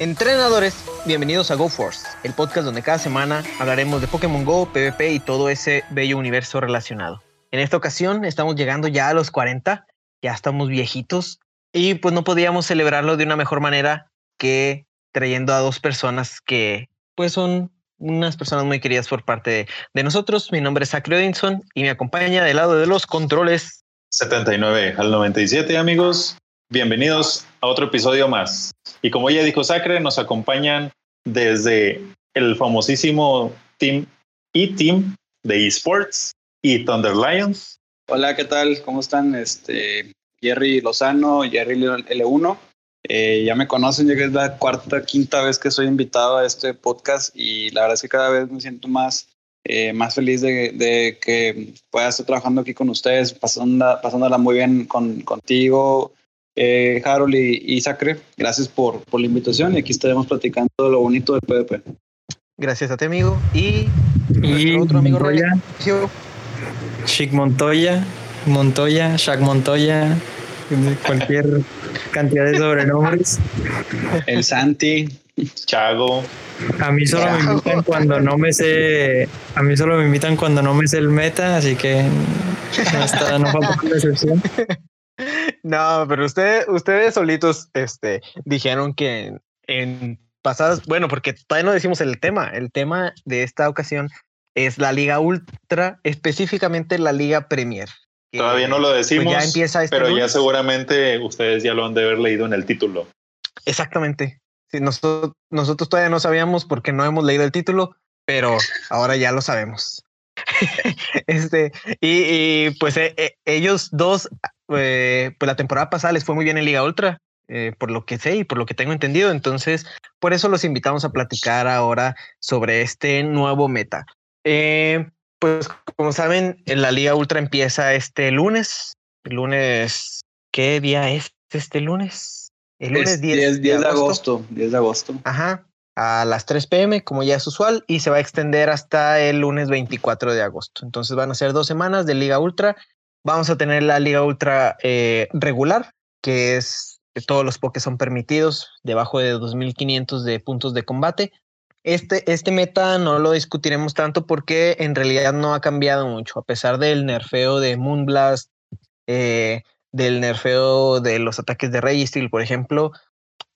Entrenadores, bienvenidos a GoForce, el podcast donde cada semana hablaremos de Pokémon Go, PvP y todo ese bello universo relacionado. En esta ocasión estamos llegando ya a los 40, ya estamos viejitos y pues no podíamos celebrarlo de una mejor manera que trayendo a dos personas que pues son unas personas muy queridas por parte de, nosotros. Mi nombre es Zachary Odinson y me acompaña del lado de los controles. 79 al 97 amigos, bienvenidos a otro episodio más. Y como ya dijo Sacre, nos acompañan desde el famosísimo Team E-Team de eSports y Thunder Lions. Hola, ¿qué tal? ¿Cómo están? Este, Jerry Lozano, Jerry L1. Eh, ya me conocen, ya que es la cuarta, quinta vez que soy invitado a este podcast y la verdad es que cada vez me siento más, eh, más feliz de, que pueda estar trabajando aquí con ustedes, pasándola, pasándola muy bien con, contigo, eh, Harold y, Sacre. Gracias por, por la invitación y aquí estaremos platicando lo bonito del PvP. Gracias a ti, amigo. Y, y otro amigo Montoya. Chic Montoya, Montoya, Shaq Montoya, cualquier cantidad de sobrenombres. El Santi, Chago. A mí solo me invitan cuando no me sé, a mí solo me invitan cuando no me sé el meta, así que no, está, no falta una excepción. No, pero ustedes, ustedes solitos este, dijeron que en, pasadas, bueno, porque todavía no decimos el tema. El tema de esta ocasión es la Liga Ultra, específicamente la Liga Premier. Todavía no lo pues, decimos, ya empieza este pero ya seguramente ustedes ya lo han de haber leído en el título. Exactamente. Sí, nosotros, nosotros todavía no sabíamos porque no hemos leído el título, pero ahora ya lo sabemos. este, y, pues eh, eh, ellos dos eh, pues la temporada pasada les fue muy bien en Liga Ultra, eh, por lo que sé y por lo que tengo entendido. Entonces, por eso los invitamos a platicar ahora sobre este nuevo meta. Pues como saben, la Liga Ultra empieza este lunes. El lunes, ¿qué día es este lunes? El lunes 10, de, agosto. 10 de agosto. Ajá, a las 3 pm, como ya es usual, y se va a extender hasta el lunes 24 de agosto. Entonces van a ser dos semanas de Liga Ultra Vamos a tener la Liga Ultra eh, regular, que es que todos los Pokés son permitidos, debajo de 2500 de puntos de combate. Este, este meta no lo discutiremos tanto porque en realidad no ha cambiado mucho, a pesar del nerfeo de Moonblast, eh, del nerfeo de los ataques de Registeel, por ejemplo,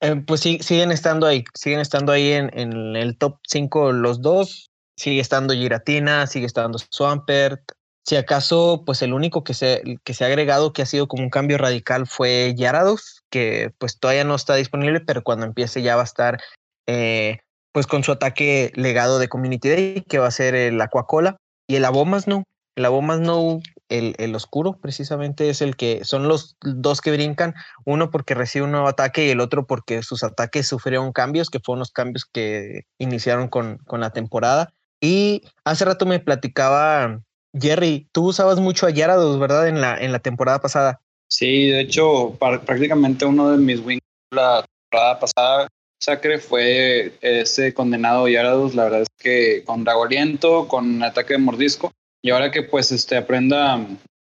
eh, pues sí, siguen estando ahí, siguen estando ahí en, el top 5 los dos. Sigue estando Giratina, sigue estando Swampert, si acaso, pues el único que se, que se ha agregado que ha sido como un cambio radical fue Yarados, que pues todavía no está disponible, pero cuando empiece ya va a estar eh, pues con su ataque legado de Community Day, que va a ser el Aquacola. Y el Abomas no, el Abomas no, el, el oscuro precisamente es el que, son los dos que brincan, uno porque recibe un nuevo ataque y el otro porque sus ataques sufrieron cambios, que fueron los cambios que iniciaron con, con la temporada. Y hace rato me platicaba Jerry, tú usabas mucho a Yarados, ¿verdad? En la, en la temporada pasada. Sí, de hecho, prácticamente uno de mis wings la temporada pasada, Sacre, fue ese condenado Yarados. La verdad es que con Drago Aliento, con ataque de mordisco, y ahora que pues este aprenda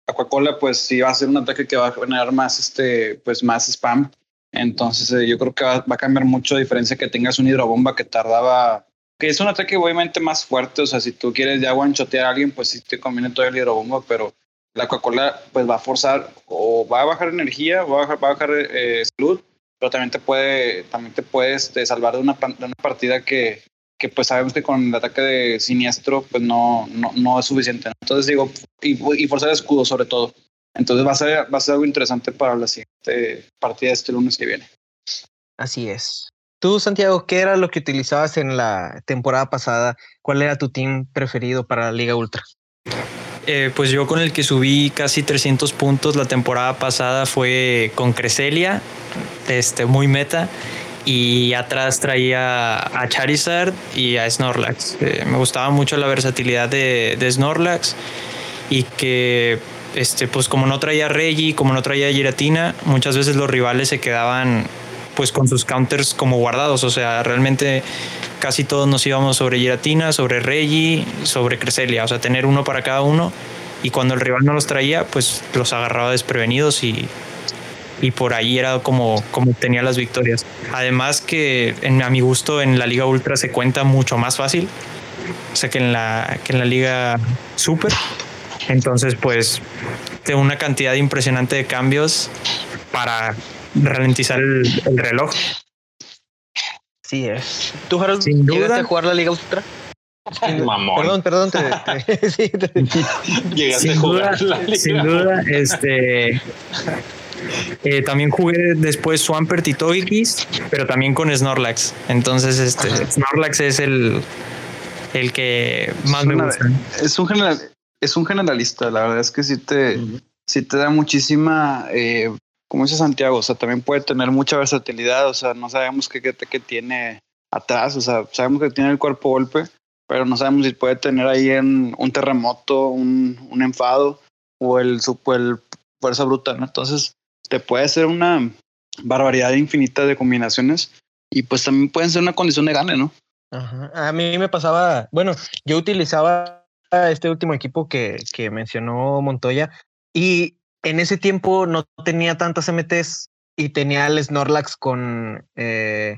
Aquacola, pues sí va a ser un ataque que va a generar más, este, pues más spam. Entonces eh, yo creo que va, va, a cambiar mucho, a diferencia que tengas un hidrobomba que tardaba que es un ataque obviamente más fuerte, o sea, si tú quieres ya one-shotear a alguien, pues sí te conviene todo el hidrobomba, pero la Coca-Cola pues va a forzar o va a bajar energía, va a bajar, va a bajar eh, salud, pero también te puede, también te puedes este, salvar de una, de una partida que, que pues sabemos que con el ataque de siniestro pues no, no, no es suficiente. Entonces digo, y, y forzar el escudo sobre todo. Entonces va a, ser, va a ser algo interesante para la siguiente partida de este lunes que viene. Así es. Tú, Santiago, ¿qué era lo que utilizabas en la temporada pasada? ¿Cuál era tu team preferido para la Liga Ultra? Eh, pues yo con el que subí casi 300 puntos la temporada pasada fue con Creselia, este, muy meta, y atrás traía a Charizard y a Snorlax. Eh, me gustaba mucho la versatilidad de, Snorlax y que, este, pues como no traía Reggie, como no traía Giratina, muchas veces los rivales se quedaban pues con sus counters como guardados. O sea, realmente casi todos nos íbamos sobre Giratina, sobre Reggie, sobre Cresselia. O sea, tener uno para cada uno. Y cuando el rival no los traía, pues los agarraba desprevenidos y, y por ahí era como, como tenía las victorias. Además que en, a mi gusto en la Liga Ultra se cuenta mucho más fácil, o sea que en la, que en la Liga Super. Entonces pues de una cantidad impresionante de cambios para ralentizar el, el reloj. Sí es. ¿Tú, Harold, Sin duda. llegaste a jugar la Liga Ultra? Mamón. Perdón, perdón. te- te- sí, te- Llegaste a jugar duda, la liga. sin duda, este eh, también jugué después Swampert y Togekiss, pero también con Snorlax. Entonces, este Ajá. Snorlax es el, el que más Es me una- gusta. Es un, general, es un generalista, la verdad es que sí te, sí te da muchísima, eh, como dice Santiago, o sea, también puede tener mucha versatilidad, o sea, no sabemos qué, qué, qué tiene atrás, o sea, sabemos que tiene el cuerpo golpe, pero no sabemos si puede tener ahí en un terremoto, un, un enfado o el, supo- el fuerza bruta, ¿no? Entonces, te puede ser una barbaridad infinita de combinaciones y pues también pueden ser una condición de gane, ¿no? Ajá. A mí me pasaba, bueno, yo utilizaba este último equipo que, que mencionó Montoya y en ese tiempo no tenía tantas MTs y tenía el Snorlax con eh,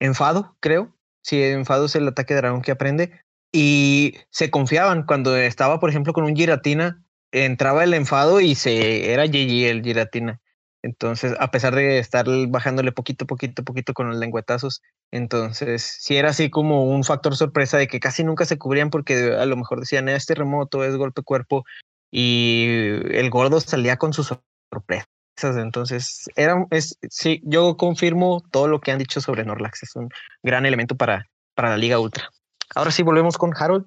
enfado, creo. Sí, enfado es el ataque de dragón que aprende. Y se confiaban cuando estaba, por ejemplo, con un Giratina, entraba el enfado y se era GG el Giratina. Entonces, a pesar de estar bajándole poquito, poquito, poquito con los lengüetazos, entonces, sí era así como un factor sorpresa de que casi nunca se cubrían porque a lo mejor decían, este remoto es golpe cuerpo y el gordo salía con sus sorpresas. Entonces, era, es, sí, yo confirmo todo lo que han dicho sobre Norlax. Es un gran elemento para, para la Liga Ultra. Ahora sí, volvemos con Harold.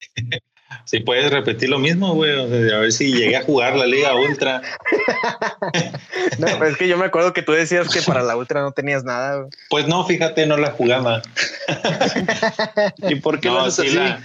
Si puedes repetir lo mismo, güey. o sea, a ver si llegué a jugar la Liga Ultra. No, pero es que yo me acuerdo que tú decías que para la Ultra no tenías nada. güey. Pues no, fíjate, no la jugaba. ¿Y por qué No, sí así? la,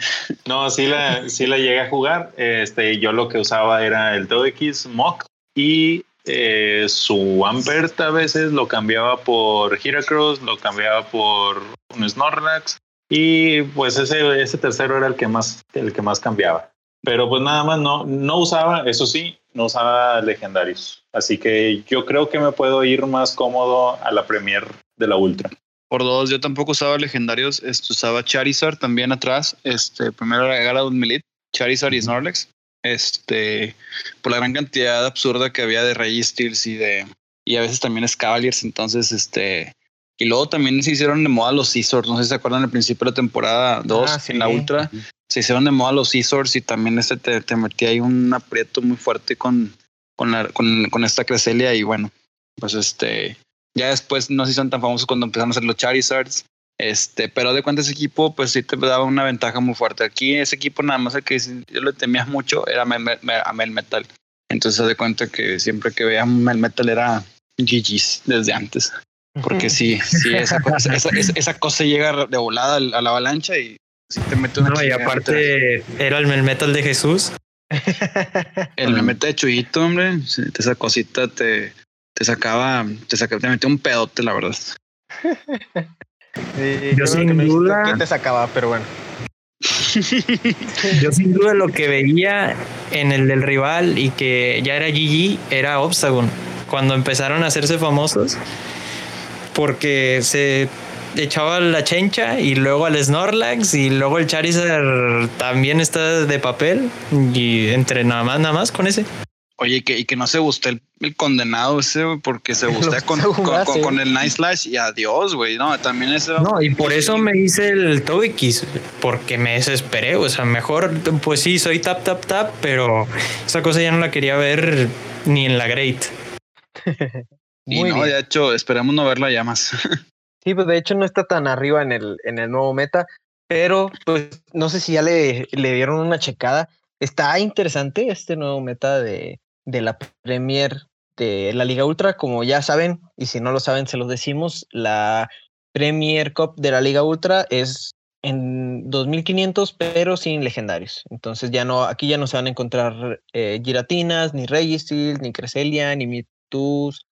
no, sí la, sí la llegué a jugar. Este, yo lo que usaba era el Togekiss Mock y eh, su Ampert a veces lo cambiaba por Heracross, lo cambiaba por un Snorlax y pues ese, ese tercero era el que más, el que más cambiaba. Pero pues nada más no, no usaba, eso sí, no usaba legendarios. Así que yo creo que me puedo ir más cómodo a la Premier de la Ultra. Por dos, yo tampoco usaba legendarios, este, usaba Charizard también atrás, este, primero un Melit, Charizard y Snorlax, este, por la gran cantidad absurda que había de Registeels y de, y a veces también Scavaliers, entonces, este, y luego también se hicieron de moda los Scizors, no sé si se acuerdan al principio de la temporada 2 Ah, sí. en la Ultra, se hicieron de moda los Scizors y también este te, te metía ahí un aprieto muy fuerte con, con, la, con, con esta Creselia y bueno, pues este, ya después no se hicieron tan famosos cuando empezaron a hacer los Charizards. Este, pero de cuenta ese equipo, pues sí te daba una ventaja muy fuerte. Aquí ese equipo nada más el que yo le temía mucho era a Mel, Metal. Entonces se de cuenta que siempre que veía Mel Metal era GG's desde antes. Porque sí, sí, esa, cosa- esa, esa- esa cosa llega de volada a la avalancha y sí te mete una No, y aparte era el Melmetal de Jesús. El Metal de Chuyito, hombre, esa cosita te, te sacaba, te sacaba, te metía un pedote, la verdad. Sí, Yo sin que me dijiste duda- que te sacaba, pero bueno. Yo sin duda lo que veía en el del rival y que ya era GG era Obstagon. Cuando empezaron a hacerse famosos, porque se echaba la chencha y luego al Snorlax y luego el Charizard también está de papel y entre nada más, nada más con ese. Oye, y que, y que no se guste el, el condenado ese, porque se gustea Los con, con, con- sí. con el Nice Slash y adiós, güey. No, también ese. No, y por eso me hice el Togekiss, porque me desesperé. O sea, mejor, pues sí, soy tap, tap, tap, pero esa cosa ya no la quería ver ni en la Great. Y no, bien. de hecho, esperemos no verla ya más. Sí, pues de hecho no está tan arriba en el, en el nuevo meta, pero pues no sé si ya le, le dieron una checada. Está interesante este nuevo meta de, de la Premier de la Liga Ultra, como ya saben, y si no lo saben, se los decimos, la Premier Cup de la Liga Ultra es en 2500, pero sin legendarios. Entonces ya no, aquí ya no se van a encontrar eh, Giratinas, ni Registeel, ni Creselia, ni Mewtwo's,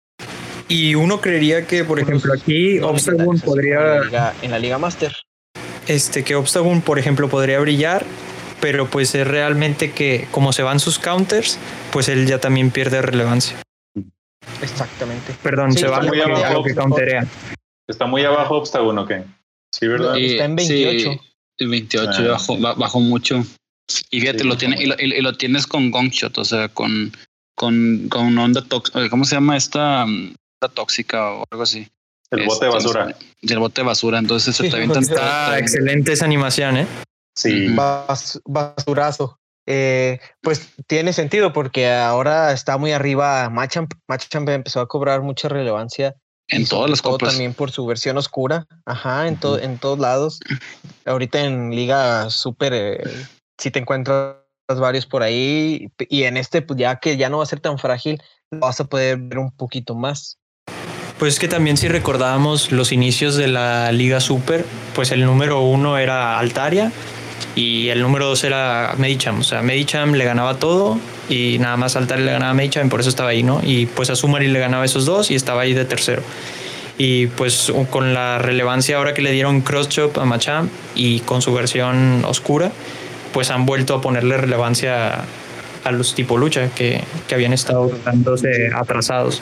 Y uno creería que, por ejemplo, aquí no Obstagoon en la podría, Liga- en la Liga Master. este, que Obstagoon, por ejemplo, podría brillar, pero pues es realmente que como se van sus counters, pues él ya también pierde relevancia. Exactamente. Perdón, Sí, se va está muy abajo. lo que counterea. Está muy abajo Obstagoon, ¿o qué? Sí, ¿verdad? Sí. está en 28. Sí, el 28 Ah. bajó, ba- bajó mucho. Y fíjate, Sí, lo tiene, y lo, mucho. y- y lo tienes con Gongshot, o sea, con, con, con onda tóxica. ¿Cómo se llama esta? Tóxica o algo así. El bote de Este, basura. El bote de basura. Entonces Sí, está tan- excelente esa animación, ¿eh? Sí. Bas- basurazo. Eh, pues tiene sentido porque ahora está muy arriba Machamp. Machamp empezó a cobrar mucha relevancia. y en todas las copas. También por su versión oscura. Ajá, en, to- en todos lados. Ahorita en Liga Super, eh, si te encuentras varios por ahí. Y en este, pues ya que ya no va a ser tan frágil, lo vas a poder ver un poquito más. Pues es que también si recordábamos los inicios de la Liga Super, pues el número uno era Altaria y el número dos era Medicham. O sea, Medicham le ganaba todo y nada más Altaria le ganaba a Medicham por eso estaba ahí, ¿no? Y pues a Sumari le ganaba esos dos y estaba ahí de tercero. Y pues con la relevancia ahora que le dieron Cross Chop a Machamp y con su versión oscura, pues han vuelto a ponerle relevancia a los tipo lucha que, que habían estado dándose atrasados.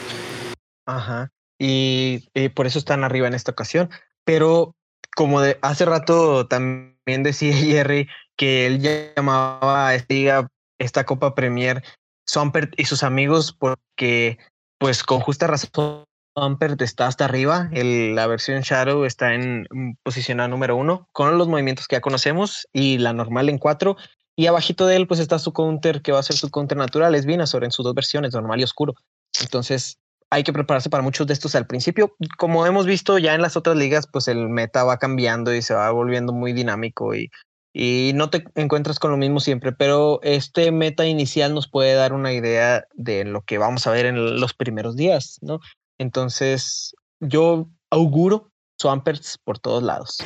Y, por eso están arriba en esta ocasión. Pero como hace rato también decía Jerry que él llamaba a esta Copa Premier Swampert y sus amigos porque pues con justa razón Swampert está hasta arriba, el- la versión Shadow está en mm, posicionada número uno con los movimientos que ya conocemos y la normal en cuatro y abajito de él pues está su counter que va a ser su counter natural, es Venusaur en sus dos versiones, normal y oscuro. Entonces hay que prepararse para muchos de estos al principio. Como hemos visto ya en las otras ligas, pues el meta va cambiando y se va volviendo muy dinámico y, y no te encuentras con lo mismo siempre, pero este meta inicial nos puede dar una idea de lo que vamos a ver en los primeros días, ¿no? Entonces, yo auguro Swamperts por todos lados.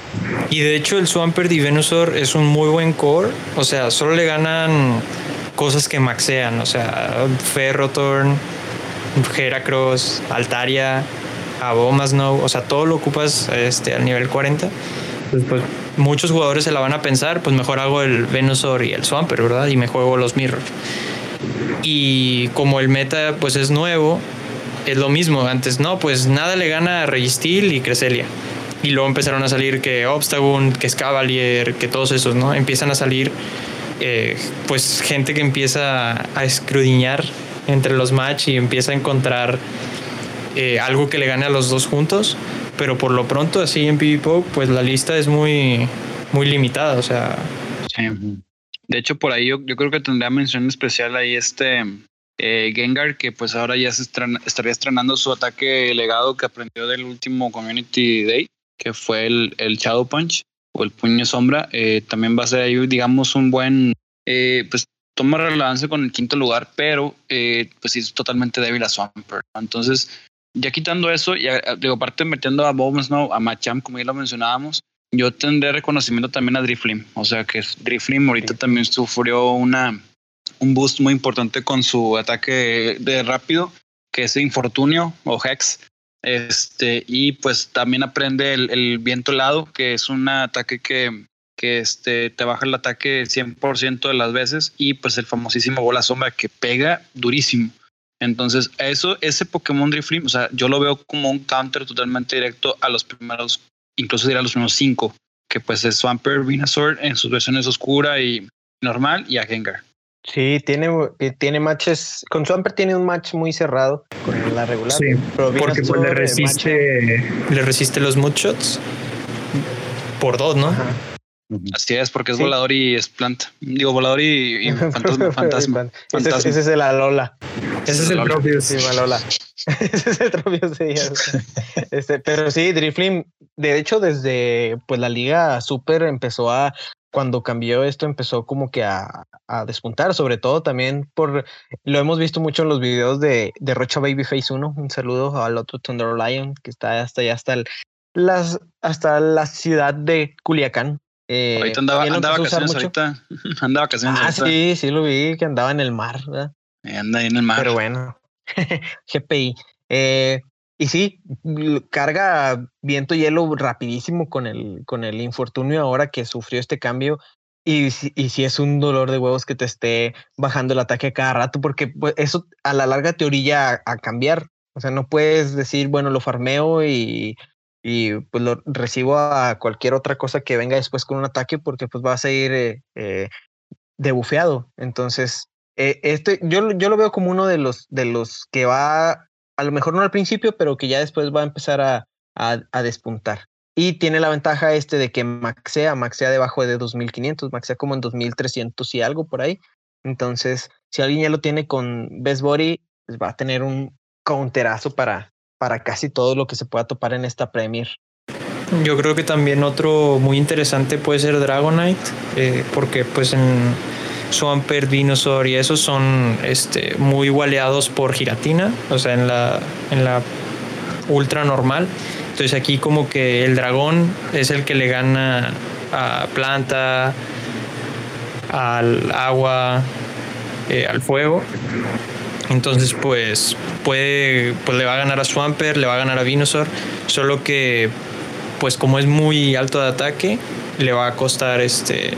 Y de hecho el Swampert y Venusaur es un muy buen core. O sea, solo le ganan cosas que maxean. O sea, Ferrothorn, Heracross, Altaria, Abomasnow. O sea, todo lo ocupas este, al nivel 40. Pues, pues, muchos jugadores se la van a pensar, pues mejor hago el Venusaur y el Swampert, ¿verdad? Y me juego los Mirror. Y como el meta pues es nuevo, es lo mismo. Antes no, pues nada le gana a Registeel y Cresselia. Y luego empezaron a salir que Obstagoon, que Scavalier, que todos esos, ¿no? Empiezan a salir eh, pues gente que empieza a escrudiñar entre los match y empieza a encontrar eh, algo que le gane a los dos juntos. Pero por lo pronto, así en PvP, pues la lista es muy, muy limitada. O sea. De hecho, por ahí yo, creo que tendría mención especial ahí este eh, Gengar, que pues ahora ya se estrena- estaría estrenando su ataque legado que aprendió del último Community Day, que fue el, el Shadow Punch o el Puño Sombra. Eh, también va a ser ahí, digamos, un buen, pues toma relevancia con el quinto lugar, pero eh, pues es totalmente débil a Swampert. Entonces, ya quitando eso, ya digo, aparte metiendo a Bob Snow, a Machamp, como ya lo mencionábamos, yo tendré reconocimiento también a Driflim. O sea que Driflim ahorita también sufrió una, un boost muy importante con su ataque de rápido, que es Infortunio o Hex. Este, y pues también aprende el, el viento helado, que es un ataque que, que este, te baja el ataque 100% de las veces. Y pues el famosísimo bola sombra que pega durísimo. Entonces, eso, ese Pokémon Driflim, o sea, yo lo veo como un counter totalmente directo a los primeros incluso diría los primeros cinco, que pues es Swampert, Venusaur en sus versiones oscura y normal y a Gengar. Sí, tiene, eh, tiene matches. Con Swampert tiene un match muy cerrado con la regular. Sí, pero porque pues, le resiste, le resiste los mudshots por dos, ¿no? Ajá. Así es, porque es Sí. volador y es planta. Digo, volador y, y fantasma. fantasma. Ese, es, fantasma. ese es el Alola. Ese es el Lola. propio. Sí, Malola. ese es el propio, sí, ya sé. Este, pero sí, Driflim, de hecho, desde pues la liga super empezó a, cuando cambió esto, empezó como que a, a despuntar, sobre todo también por, lo hemos visto mucho en los videos de, de Rocha Babyface 1. Un saludo al otro Thunder Lion que está hasta allá, hasta, el, las, hasta la ciudad de Culiacán. Eh, ahorita andaba, él lo anda empezó a usar vacaciones ahorita. anda vacaciones Ah, ahorita. sí, sí lo vi, que andaba en el mar, ¿verdad? Eh, Anda ahí en el mar. Pero bueno, GPI. Eh, y sí, carga viento y hielo rapidísimo con el, con el infortunio ahora que sufrió este cambio. Y, si- y sí es un dolor de huevos que te esté bajando el ataque cada rato, porque pues, eso a la larga te orilla a, a cambiar. O sea, no puedes decir, bueno, lo farmeo y, y pues lo recibo a cualquier otra cosa que venga después con un ataque porque pues vas a ir eh, eh, debufeado. Entonces, eh, este, yo, yo lo veo como uno de los, de los que va, a lo mejor no al principio, pero que ya después va a empezar a, a, a despuntar. Y tiene la ventaja este de que maxea, maxea debajo de 2500, maxea como en 2300 y algo por ahí. Entonces, si alguien ya lo tiene con Best Body, pues va a tener un counterazo para, para casi todo lo que se pueda topar en esta Premier. Yo creo que también otro muy interesante puede ser Dragonite, eh, porque pues en Swampert, Venusaur y esos son este, muy waleados por Giratina, o sea, en la, en la ultra normal. Entonces aquí como que el dragón es el que le gana a planta, al agua, eh, al fuego. Entonces, pues puede, pues le va a ganar a Swampert, le va a ganar a Venusaur, solo que, pues como es muy alto de ataque, le va a costar este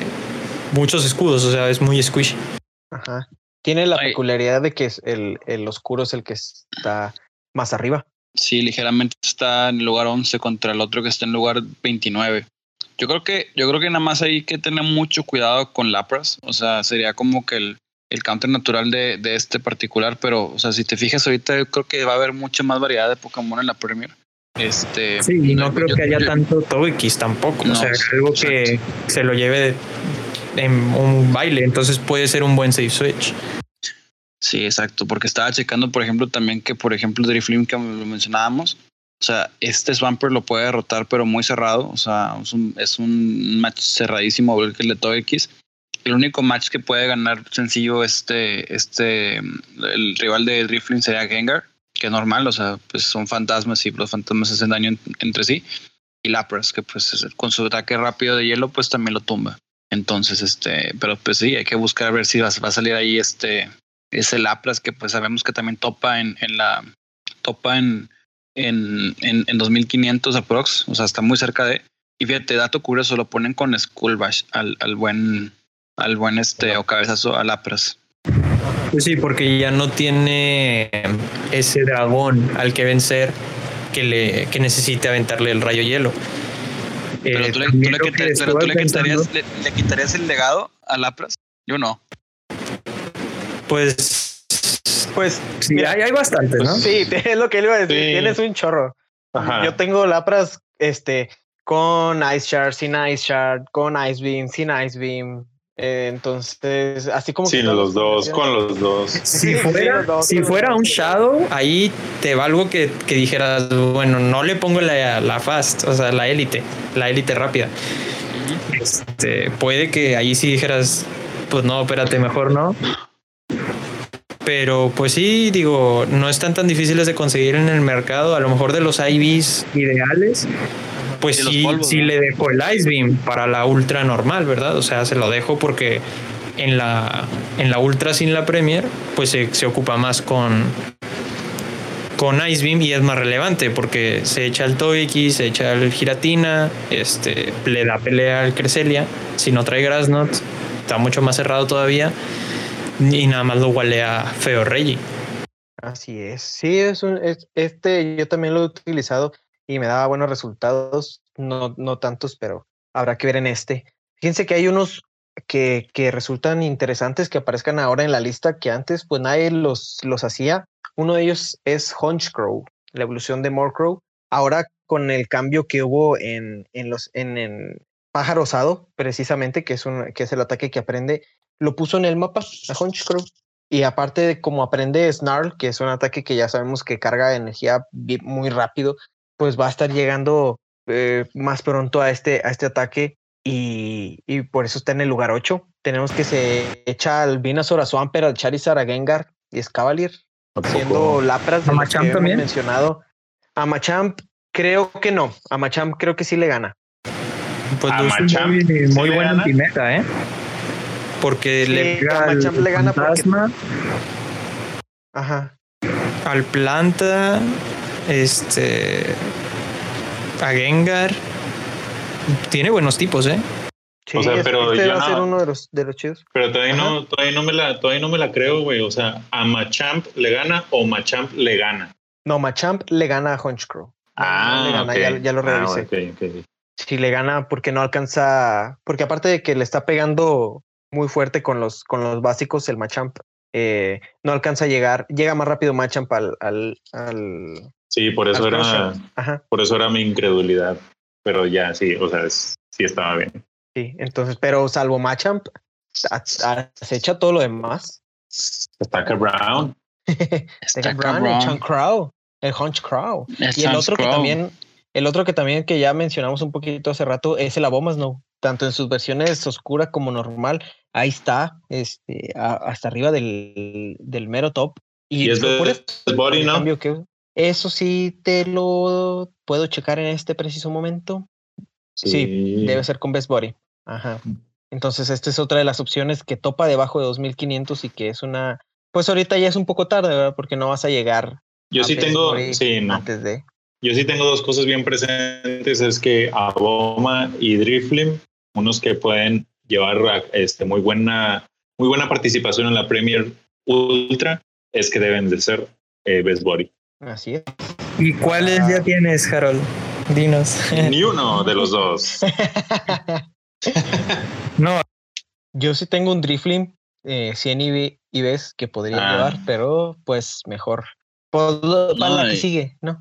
muchos escudos, o sea, es muy squishy. Ajá. Tiene la Ay. peculiaridad de que es el, el oscuro es el que está más arriba. Sí, ligeramente está en el lugar 11 contra el otro que está en lugar 29. Yo creo que, yo creo que nada más hay que tener mucho cuidado con Lapras. O sea, sería como que el, el counter natural de, de este particular. Pero, o sea, si te fijas ahorita, yo creo que va a haber mucha más variedad de Pokémon en la Premier. Este, Sí, y no creo yo- que haya yo- tanto Togekiss tampoco, No, o sea, algo que se lo lleve en un baile, entonces puede ser un buen safe switch. Sí, exacto, porque estaba checando, por ejemplo, también que, por ejemplo, Driflim, que lo mencionábamos, o sea, este Swampert lo puede derrotar, pero muy cerrado, o sea, es un, es un match cerradísimo, igual que el de Togekiss. El único match que puede ganar sencillo este, este, el rival de Driflim sería Gengar, que es normal, o sea, pues son fantasmas y los fantasmas hacen daño en- entre sí. Y Lapras, que pues es- con su ataque rápido de hielo, pues también lo tumba. Entonces, este, pero pues sí, hay que buscar a ver si va, va a salir ahí este, ese Lapras que pues sabemos que también topa en, en la topa en, en, en, en 2500 aprox, o sea, está muy cerca de. Y fíjate, dato curioso, lo ponen con Skull Bash al, al buen, al buen este o cabezazo a Lapras. Pues sí, porque ya no tiene ese dragón al que vencer que le que necesite aventarle el rayo hielo. Pero Eh, tú le, tú también le lo que quita- pero estuve tú le quitarías, le, le quitarías el legado a Lapras. Yo no. Pues, Pues sí, mira, hay, hay bastantes, ¿no? sí, es lo que le iba a decir. Sí. Tienes un chorro. Ajá. Yo tengo Lapras este, con Ice Shard, sin Ice Shard, con Ice Beam, sin Ice Beam. Eh, entonces, así como Sin todas los dos, con los dos. Si Sí, fuera, si fuera un Shadow, ahí te va algo que, que dijeras, bueno, no le pongo la, la fast, o sea, la élite, la élite rápida. Este, puede que ahí sí dijeras, pues no, espérate, mejor no. Pero pues sí, digo, no están tan difíciles de conseguir en el mercado. A lo mejor de los IVs ideales, pues sí, polvos, sí ¿no? le dejo el Ice Beam para la ultra normal, ¿verdad? O sea, se lo dejo porque en la, en la ultra sin la Premier, pues se, se ocupa más con, con Ice Beam y es más relevante porque se echa el Togekiss, se echa el Giratina, este, le da pelea al Cresselia. Si no trae Grass Knot, está mucho más cerrado todavía y nada más lo walea feo Reggie. Así es. Sí, es un, es- este yo también lo he utilizado y me daba buenos resultados. No, no tantos, pero habrá que ver en este. Fíjense que hay unos que, que resultan interesantes que aparezcan ahora en la lista que antes pues nadie los, los hacía. Uno de ellos es Honchcrow, la evolución de Morcrow. Ahora con el cambio que hubo en, en los en, en Pájaro Osado, precisamente, que es, un, que es el ataque que aprende, lo puso en el mapa a Honchcrow. Y aparte de como aprende Snarl, que es un ataque que ya sabemos que carga energía muy rápido, pues va a estar llegando eh, más pronto a este, a este ataque y, y por eso está en el lugar 8. Tenemos que se echa al Venusaur, a Swampert, al Charizard, a Gengar y Escavalier, siendo Lapras de ¿A los que Machamp habíamos también? mencionado. A Machamp creo que no, a Machamp creo que sí le gana. Pues ¿A Machamp muy, sí muy buena gana? antimeta, ¿eh? Porque Sí, le a Machamp le gana porque- fantasma, Ajá. al planta, este, a Gengar. Tiene buenos tipos, ¿eh? Sí, O sea, es- pero este yo va a ser no- uno de los, de los chidos. Pero todavía Ajá. no, todavía no me la, todavía no me la creo, güey. O sea, a Machamp le gana o Machamp le gana. No, Machamp le gana a Hunchcrow. Ah, le gana, ok. ya, ya lo Ah, revisé. ok, ok. Si le gana porque no alcanza, porque aparte de que le está pegando muy fuerte con los, con los básicos, el Machamp eh, no alcanza a llegar, llega más rápido Machamp al, al, al, Sí, por eso era. Ajá, por eso era mi incredulidad. Pero ya, sí, o sea, es- sí estaba bien. sí. Entonces, pero salvo Machamp, acecha todo lo demás. Ataca Brown. Está Brown, el. Chunk Crow, el Hunch Crow. El Y el otro que también, el otro que también que ya mencionamos un poquito hace rato es el Abomasnow, tanto en sus versiones oscura como normal. Ahí está, este, a- hasta arriba del, del mero top. Y, Y es Best Body, el ¿no? cambio que- eso sí te lo puedo checar en este preciso momento. Sí, Debe ser con Best Body. Ajá. Entonces, esta es otra de las opciones que topa debajo de 2500 y que es una. Pues ahorita ya es un poco tarde, ¿verdad? Porque no vas a llegar Yo a sí Best tengo, Body sí, no. antes de. Yo sí tengo dos cosas bien presentes, es que Aboma y Driflim, unos que pueden llevar este, muy buena muy buena participación en la Premier Ultra, es que deben de ser eh, Best Body. Así es. ¿Y cuáles ya tienes, Harold? Dinos. Ni uno de los dos. no, Yo sí tengo un Driflim eh, 100 IB IBs que podría Ah. llevar, pero pues mejor. Lo- para la que sigue, ¿no?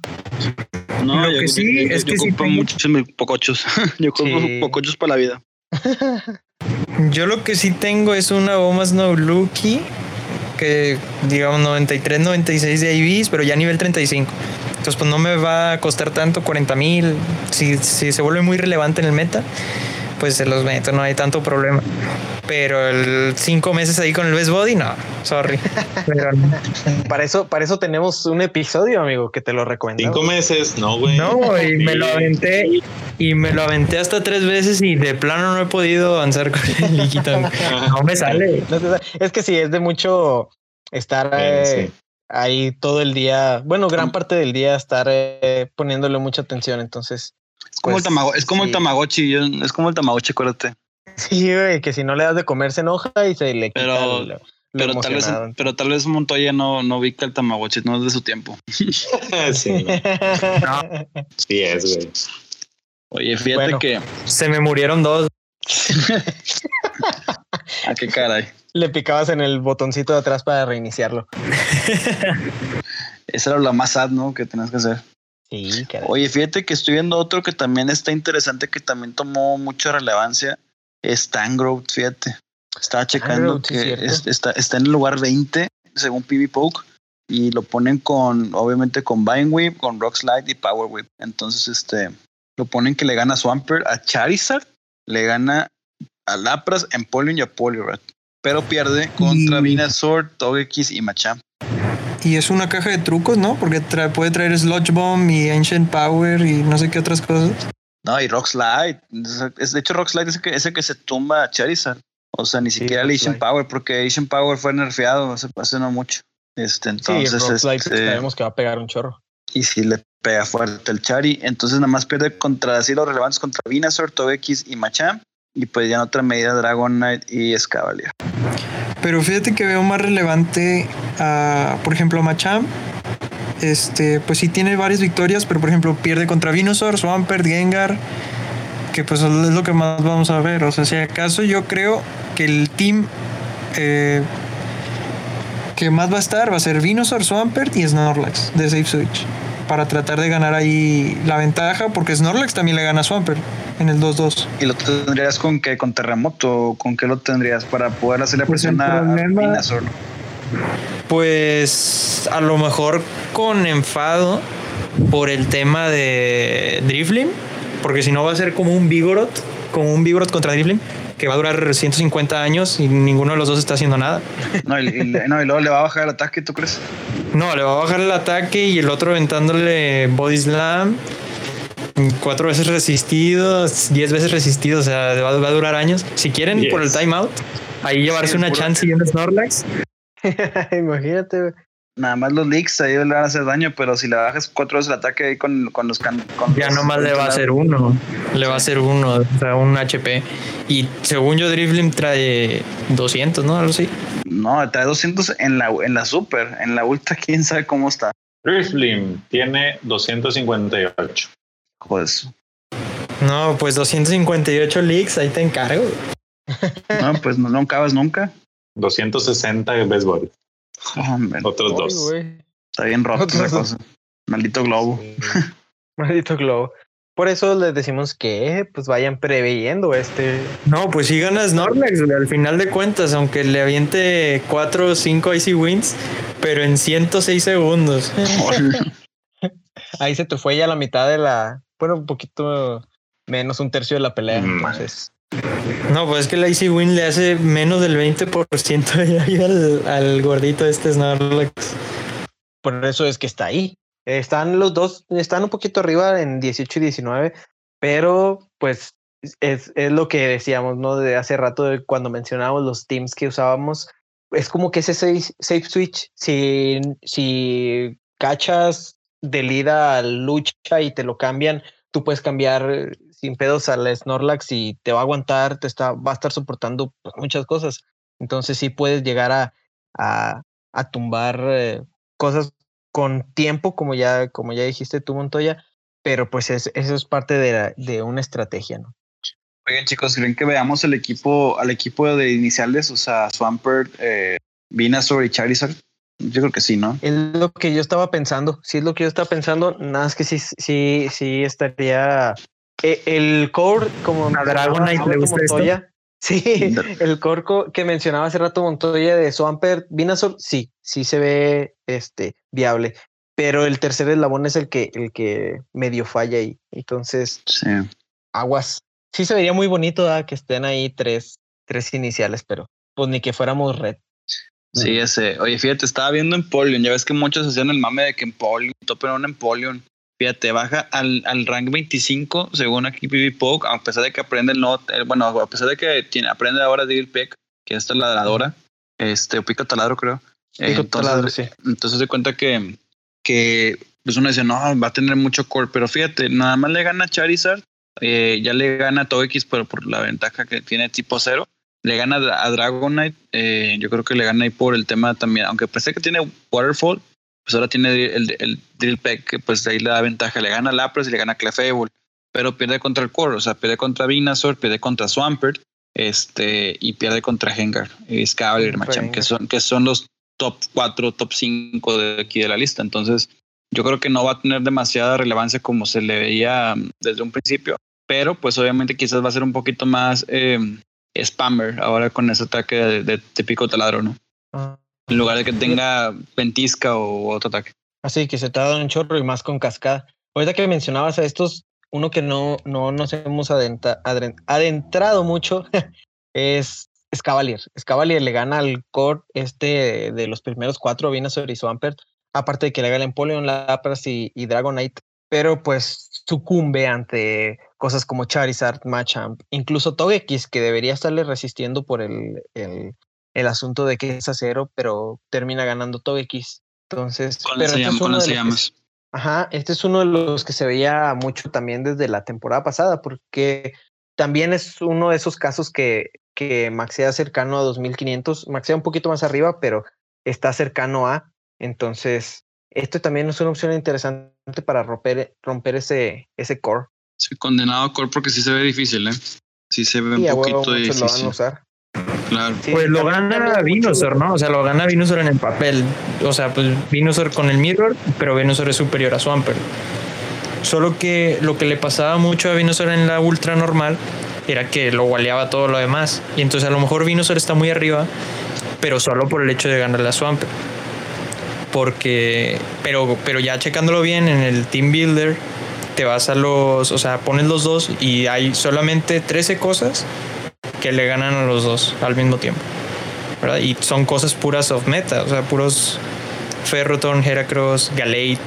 No, Lo yo, que sí yo- es yo que ocupo tengo- muchos mil pocochos. yo ocupo Sí. pocochos para la vida. yo lo que sí tengo es una Goma Snow Lucky que digamos 93, 96 de IVs, pero ya nivel 35. Entonces pues no me va a costar tanto 40 mil. Si, si se vuelve muy relevante en el meta, pues se los meto, no hay tanto problema. Pero el cinco meses ahí con el Best Body, no, sorry. Pero no. Para eso, para eso tenemos un episodio, amigo, que te lo recomendamos. Cinco meses, no, güey. No, y me lo aventé y me lo aventé hasta tres veces y de plano no he podido avanzar con el líquido. No me sale. Es que sí, es de mucho estar eh, sí. ahí todo el día, bueno, gran parte del día estar eh, poniéndole mucha atención. Entonces, Es como, Pues, el, tamago- es como el. Tamagotchi. yo- es como el Tamagotchi, acuérdate. sí, güey, que si no le das de comer se enoja y se le quita Pero- lo- lo Pero tal, vez, pero tal vez Montoya no, no ubica el Tamagotchi, no es de su tiempo. sí, sí es, güey. Oye, fíjate Bueno. que. Se me murieron dos. ¿A qué caray? le picabas en el botoncito de atrás para reiniciarlo. Esa era la más sad, ¿no? Que tenías que hacer. Sí, caray. Oye, fíjate que estoy viendo otro que también está interesante, que también tomó mucha relevancia. Es Tangrowth, fíjate. Estaba checando que es- está, está en el lugar 20, según PB Poke, y lo ponen con, obviamente, con Vine Whip, con Rock Slide y Power Whip. Entonces, este, lo ponen que le gana a Swampert, a Charizard, le gana a Lapras, Empoleon y a Poliwrath. Pero pierde contra Venusaur, Togekiss y Machamp. Y es una caja de trucos, ¿no? Porque trae- puede traer Sludge Bomb y Ancient Power y no sé qué otras cosas. No, y Rock Slide. Es, de hecho, Rock Slide es el que, es el que se tumba a Charizard. O sea, ni Sí, siquiera el Rock Asian. Power, porque Asian Power fue nerfeado hace, hace no mucho. Este, sí, entonces, Rock Slide este, sabemos que va a pegar un chorro. y si le pega fuerte el Chari, entonces nada más pierde contra así los relevantes contra Venusaur, Togekiss y Machamp. Y pues ya en otra medida Dragonite y Escavalier. Pero fíjate que veo más relevante por ejemplo, a Machamp. Este, pues sí tiene varias victorias, pero por ejemplo pierde contra Venusaur, Swampert, Gengar, que pues es lo que más vamos a ver. O sea, si acaso yo creo que el team eh, que más va a estar va a ser Venusaur, Swampert y Snorlax de Safe Switch. Para tratar de ganar ahí la ventaja, porque Snorlax también le gana a Swampert en el 2-2. ¿Y lo tendrías con qué? ¿Con terremoto? ¿Con qué lo tendrías para poder hacerle Pues el presión a, Venusaur? Pues a lo mejor con enfado por el tema de Driflim, porque si no va a ser como un Vigoroth, como un Vigoroth contra Driflim, que va a durar 150 años y ninguno de los dos está haciendo nada. No y, y- no, y luego le va a bajar el ataque, ¿tú crees? No, le va a bajar el ataque y el otro aventándole Body Slam. Cuatro veces resistido, diez veces resistido, o sea, va, va a durar años. Si quieren, por el timeout, ahí llevarse Sí, una chance y un Snorlax. Imagínate. Nada más los leaks ahí le van a hacer daño, pero si le bajas cuatro veces el ataque ahí con, con los can, con Ya los- nomás le va a hacer uno. Le va a hacer uno, o sea, un HP. Y según yo, Driflim trae 200, ¿no? Algo así. No, trae 200 en la, en la super, en la ultra, quién sabe cómo está. Driflim tiene 258. Joder. No, pues 258 leaks, ahí te encargo. No, pues no, no acabas nunca. 260 béisbol. Hombre, Otros dos. está bien roto esa dos. cosa. Maldito globo. Sí. Maldito globo. Por eso les decimos que pues vayan preveyendo este. No, pues sí gana Snorlax, güey, al final de cuentas, aunque le aviente 4 o 5 Icy Wins, pero en 106 segundos. Ahí se te fue ya la mitad de la. Bueno, un poquito menos, un tercio de la pelea. Mm. Entonces, No, pues es que la Icy Win le hace menos del 20% ahí al, al gordito este Snorlax. por eso es que está ahí. Están los dos, están un poquito arriba en 18 y 19, pero pues es, lo que decíamos, ¿no? De hace rato de cuando mencionábamos los teams que usábamos. Es como que ese safe, switch, si, si cachas de lida al lucha y te lo cambian, tú puedes cambiar sin pedos al Snorlax y te va a aguantar, te está, va a estar soportando pues, muchas cosas. Entonces sí puedes llegar a, a, a tumbar eh, cosas con tiempo, como ya, como ya dijiste tú, Montoya, pero pues es, eso es parte de, la- de una estrategia, ¿no? Oigan, chicos, ¿creen que veamos el equipo, al equipo de iniciales? O sea, Swampert, eh, Venusaur y Charizard. Yo creo que sí, ¿no? Es lo que yo estaba pensando, sí es lo que yo estaba pensando, nada más que sí, sí, sí estaría el core como A Dragonite le esto. Montoya, Sí, el core co- que mencionaba hace rato Montoya de Swampert, Venusaur, sí, sí se ve este viable, pero el tercer eslabón es el que el que medio falla ahí. Entonces, Sí. aguas. Sí se vería muy bonito que estén ahí tres, tres iniciales, pero pues ni que fuéramos red. Sí, ese. Oye, fíjate, estaba viendo Empoleon. Ya ves que muchos hacían el mame de que Empoleon, topen un Empoleon. Fíjate, baja al, al rank 25, según aquí PB Poke, a pesar de que aprende el not, eh, bueno, a pesar de que tiene, aprende ahora Devil Peck, que es taladradora, este, o pica taladro, creo. Pico entonces, taladro, sí. entonces se cuenta que, que pues uno dice, no, va a tener mucho core, pero fíjate, nada más le gana Charizard, eh, ya le gana a Togekiss por, por la ventaja que tiene tipo cero, le gana a Dragonite, eh, yo creo que le gana ahí por el tema también, aunque pensé que tiene Waterfall, pues ahora tiene el, el Drill Peck, que pues de ahí le da ventaja, le gana Lapras y le gana a Clefable, pero pierde contra el core, o sea, pierde contra Venusaur, pierde contra Swampert, este, y pierde contra Hengar y Scavalier, Machamp, que son, que son los top 4, top 5 de aquí de la lista. Entonces, yo creo que no va a tener demasiada relevancia como se le veía mm, desde un principio, pero pues obviamente quizás va a ser un poquito más eh, spammer ahora con ese ataque de, de típico taladro, ¿no? Ah, En lugar de que tenga ventisca o otro ataque. Así que se dado un chorro y más con cascada. Ahorita que mencionabas a estos, uno que no, no nos hemos adren- adentrado mucho es Scavalier. Scavalier le gana al core este de los primeros cuatro, Venusaur y Swampert, aparte de que le gana Empoleon, Lapras y, y Dragonite, pero pues sucumbe ante cosas como Charizard, Machamp, incluso Togekiss, que debería estarle resistiendo por el, el, el asunto de que es acero, pero termina ganando Togekiss. Entonces, Con pero las este es llamas. De los que llamas. Ajá, este es uno de los que se veía mucho también desde la temporada pasada, porque también es uno de esos casos que, que maxea cercano a 2500, maxea un poquito más arriba, pero está cercano a. Entonces, esto también es una opción interesante para romper, romper ese, ese core. Sí, condenado a core porque sí se ve difícil, ¿eh? Sí se ve un huevo poquito muchos lo van a difícil. usar. Claro. Sí, Pues lo gana lo- ¿no? O sea, lo gana Venusaur en el papel. O sea, pues Venusaur con el Mirror, pero Venusaur es superior a Swampert. Solo que lo que le pasaba mucho a Venusaur en la ultra normal era que lo gualeaba todo lo demás. Y entonces a lo mejor Venusaur está muy arriba, pero solo por el hecho de ganarle a Swampert. Porque, pero, pero ya checándolo bien en el Team Builder, te vas a los, o sea, pones los dos y hay solamente 13 cosas que le ganan a los dos al mismo tiempo. ¿verdad? Y son cosas puras of meta, o sea, puros Ferroton, Heracross, Galate,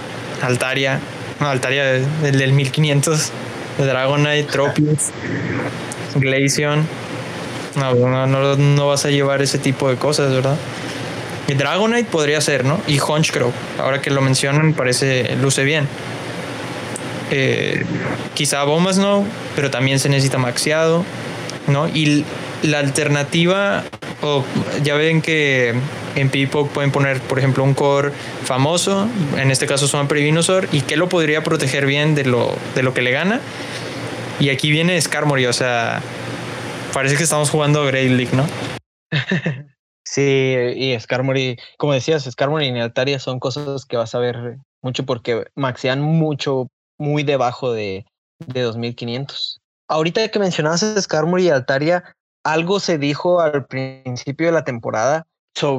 Altaria, no, Altaria del, del 1500, Dragonite, Tropius, Glaceon. No, no, no, no vas a llevar ese tipo de cosas, ¿verdad? Y Dragonite podría ser, ¿no? Y Honchcrow, ahora que lo mencionan, parece, luce bien. Eh, quizá Bombas no, pero también se necesita maxiado, ¿no? Y la alternativa, o ya ven que En PvPoke pueden poner, por ejemplo, un core famoso, en este caso Swampert y Venusaur, y que lo podría proteger bien de lo, de lo que le gana. Y aquí viene Skarmory, o sea, parece que estamos jugando Great League, ¿no? Sí, y Skarmory, como decías, Skarmory y Altaria son cosas que vas a ver mucho porque maxean mucho, muy debajo de, de 2500. Ahorita que mencionabas Skarmory y Altaria, algo se dijo al principio de la temporada.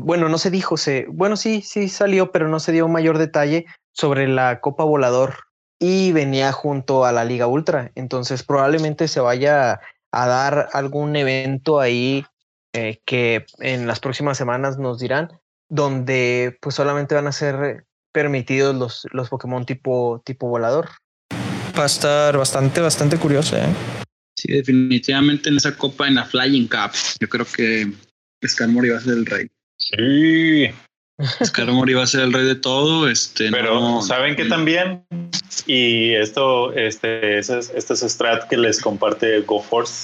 bueno, no se dijo, se, bueno, sí, sí salió, pero no se dio mayor detalle sobre la Copa Volador y venía junto a la Liga Ultra. Entonces probablemente se vaya a dar algún evento ahí eh, que en las próximas semanas nos dirán, donde pues solamente van a ser permitidos los, los Pokémon tipo, tipo volador. Va a estar bastante, bastante curioso, ¿eh? Sí, definitivamente en esa copa, en la Flying Cup, yo creo que Skarmory va a ser el rey. Sí. Skarmory va a ser el rey de todo. Este, Pero saben que también, y esto, este, este es strat que les comparte GoForce.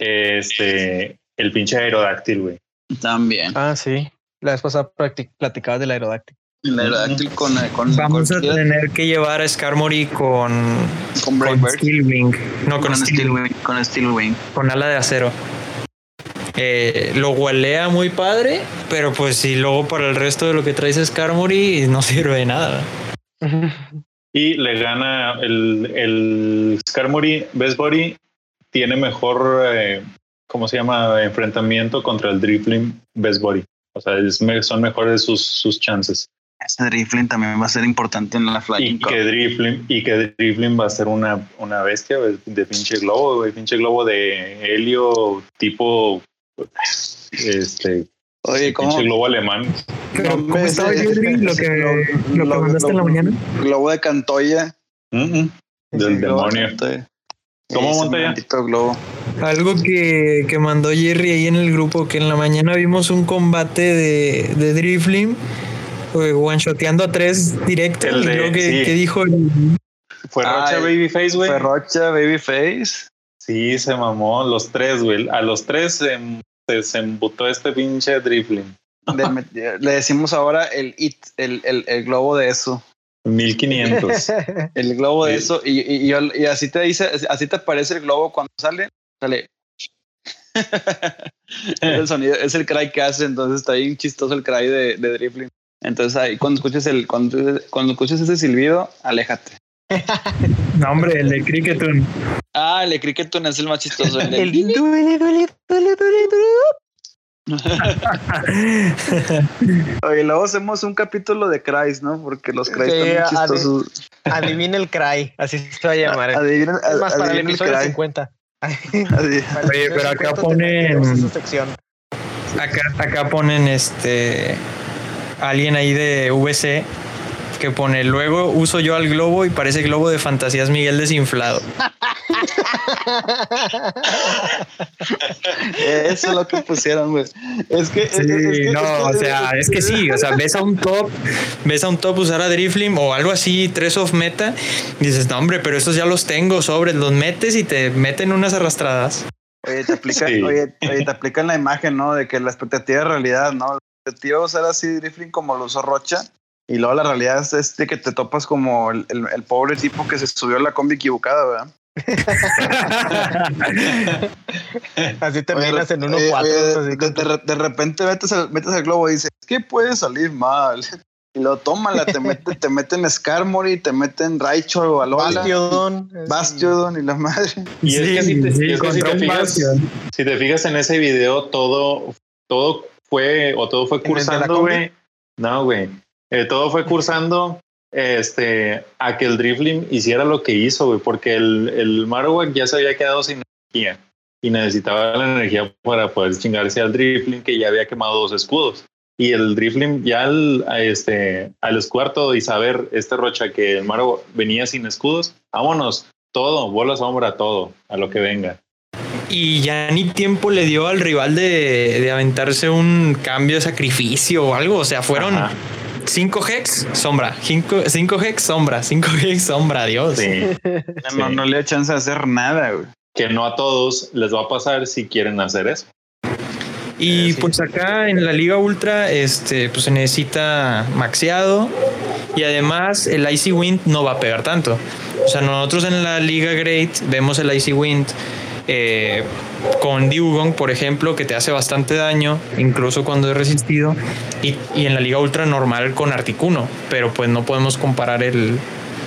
Este, el pinche aerodáctil, güey. También. Ah, sí. La vez pasada platicabas del aerodáctil. El aerodáctil con, con, Vamos a tener que llevar a Skarmory con, con, con Steelwing. No, con, con Steelwing. Con Steelwing. Con ala de acero. Eh, lo huelea muy padre, pero pues si luego para el resto de lo que traes Skarmory no sirve de nada. y le gana el, el Skarmory Best Body tiene mejor eh, ¿cómo se llama? Enfrentamiento contra el Drifling Best Body. O sea, son mejores sus, sus chances. Ese Drifling también va a ser importante en la Flying y que Drifling Y que Drifling va a ser una, una bestia de pinche globo, de pinche globo de helio tipo este Oye, ¿cómo? Pinche globo alemán. ¿Cómo estaba lo que, lo, mandaste en la mañana? Globo de Cantoya. Del demonio. ¿Cómo Montoya? Globo. Algo que, que, mandó Jerry ahí en el grupo, que en la mañana vimos un combate de, de Drifling, one-shoteando a tres directo. El de, que, que, dijo. Fue Rocha Babyface, güey. Fue Rocha Babyface. Sí, se mamó los tres, güey. A los tres se, se, embutó este pinche Drifling. Le, le, decimos ahora el it, el, el, el globo de eso. 1500. el globo de eso. Y, y, y, así te dice, así te aparece el globo cuando sale. Sale. es el sonido, es el cry que hace, entonces está bien chistoso el cry de, de Drifling. Entonces ahí cuando escuches el, cuando, cuando escuches ese silbido, aléjate. no, hombre, el de Cricketun. Ah, el de Cricketun es el más chistoso. El, el duele, duele, duele, duele, Oye, luego hacemos un capítulo de Cries, ¿no? Porque los Cries sí, están muy chistosos. adivina el Cry, así se va a llamar. Adivina, es más, para el episodio el 50. Oye, pero acá ponen. Acá, acá ponen este. Alguien ahí de VC que pone, luego uso yo al globo y parece globo de fantasías Miguel desinflado. Eso es lo que pusieron, güey. Es que, sí, no, o sea, es que sí, o sea, ves a un top, ves a un top usar a Driflim o algo así, tres of meta, y dices, no, hombre, pero estos ya los tengo sobres, los metes y te meten unas arrastradas. Oye, te aplican, sí. oye, oye, te aplican la imagen, ¿no? De que la expectativa de realidad, ¿no? De usar así Driflim como lo usó Rocha y luego la realidad es este que te topas como el, el, el pobre tipo que se subió a la combi equivocada, ¿verdad? así terminas en uno cuatro. De, de, de, repente metes el, metes el globo y dices, ¿qué puede salir mal? Y lo tómala, te meten, te meten Skarmory, te meten Raichu o Alola. Bastiodon. Bastiodon y la madre. Y sí, es que si te, sí, es que si te fijas, si te fijas en ese video, todo, todo fue, o todo fue cursando, güey. No, güey eh, todo fue cursando este, a que el Drifling hiciera lo que hizo, güey, porque el, el Marowak ya se había quedado sin energía y necesitaba la energía para poder chingarse al Drifling que ya había quemado dos escudos. Y el Drifling ya al, este, al escuar todo y saber este Rocha que el Marowak venía sin escudos, vámonos, todo, bola sombra, todo, a lo que venga. Y ya ni tiempo le dio al rival de, de aventarse un cambio de sacrificio o algo, o sea, fueron... Ajá 5 hex, sombra. 5 hex, sombra. 5 hex, sombra. Dios. Sí. No, no le da chance de hacer nada, güey. Que no a todos les va a pasar si quieren hacer eso. Y Sí. pues acá en la Liga Ultra, este, pues se necesita maxeado. Y además el Icy Wind no va a pegar tanto. O sea, nosotros en la Liga Great vemos el Icy Wind eh, con Dugong, por ejemplo, que te hace bastante daño, incluso cuando es resistido. Y, y en la Liga Ultra normal con Articuno. Pero pues no podemos comparar el,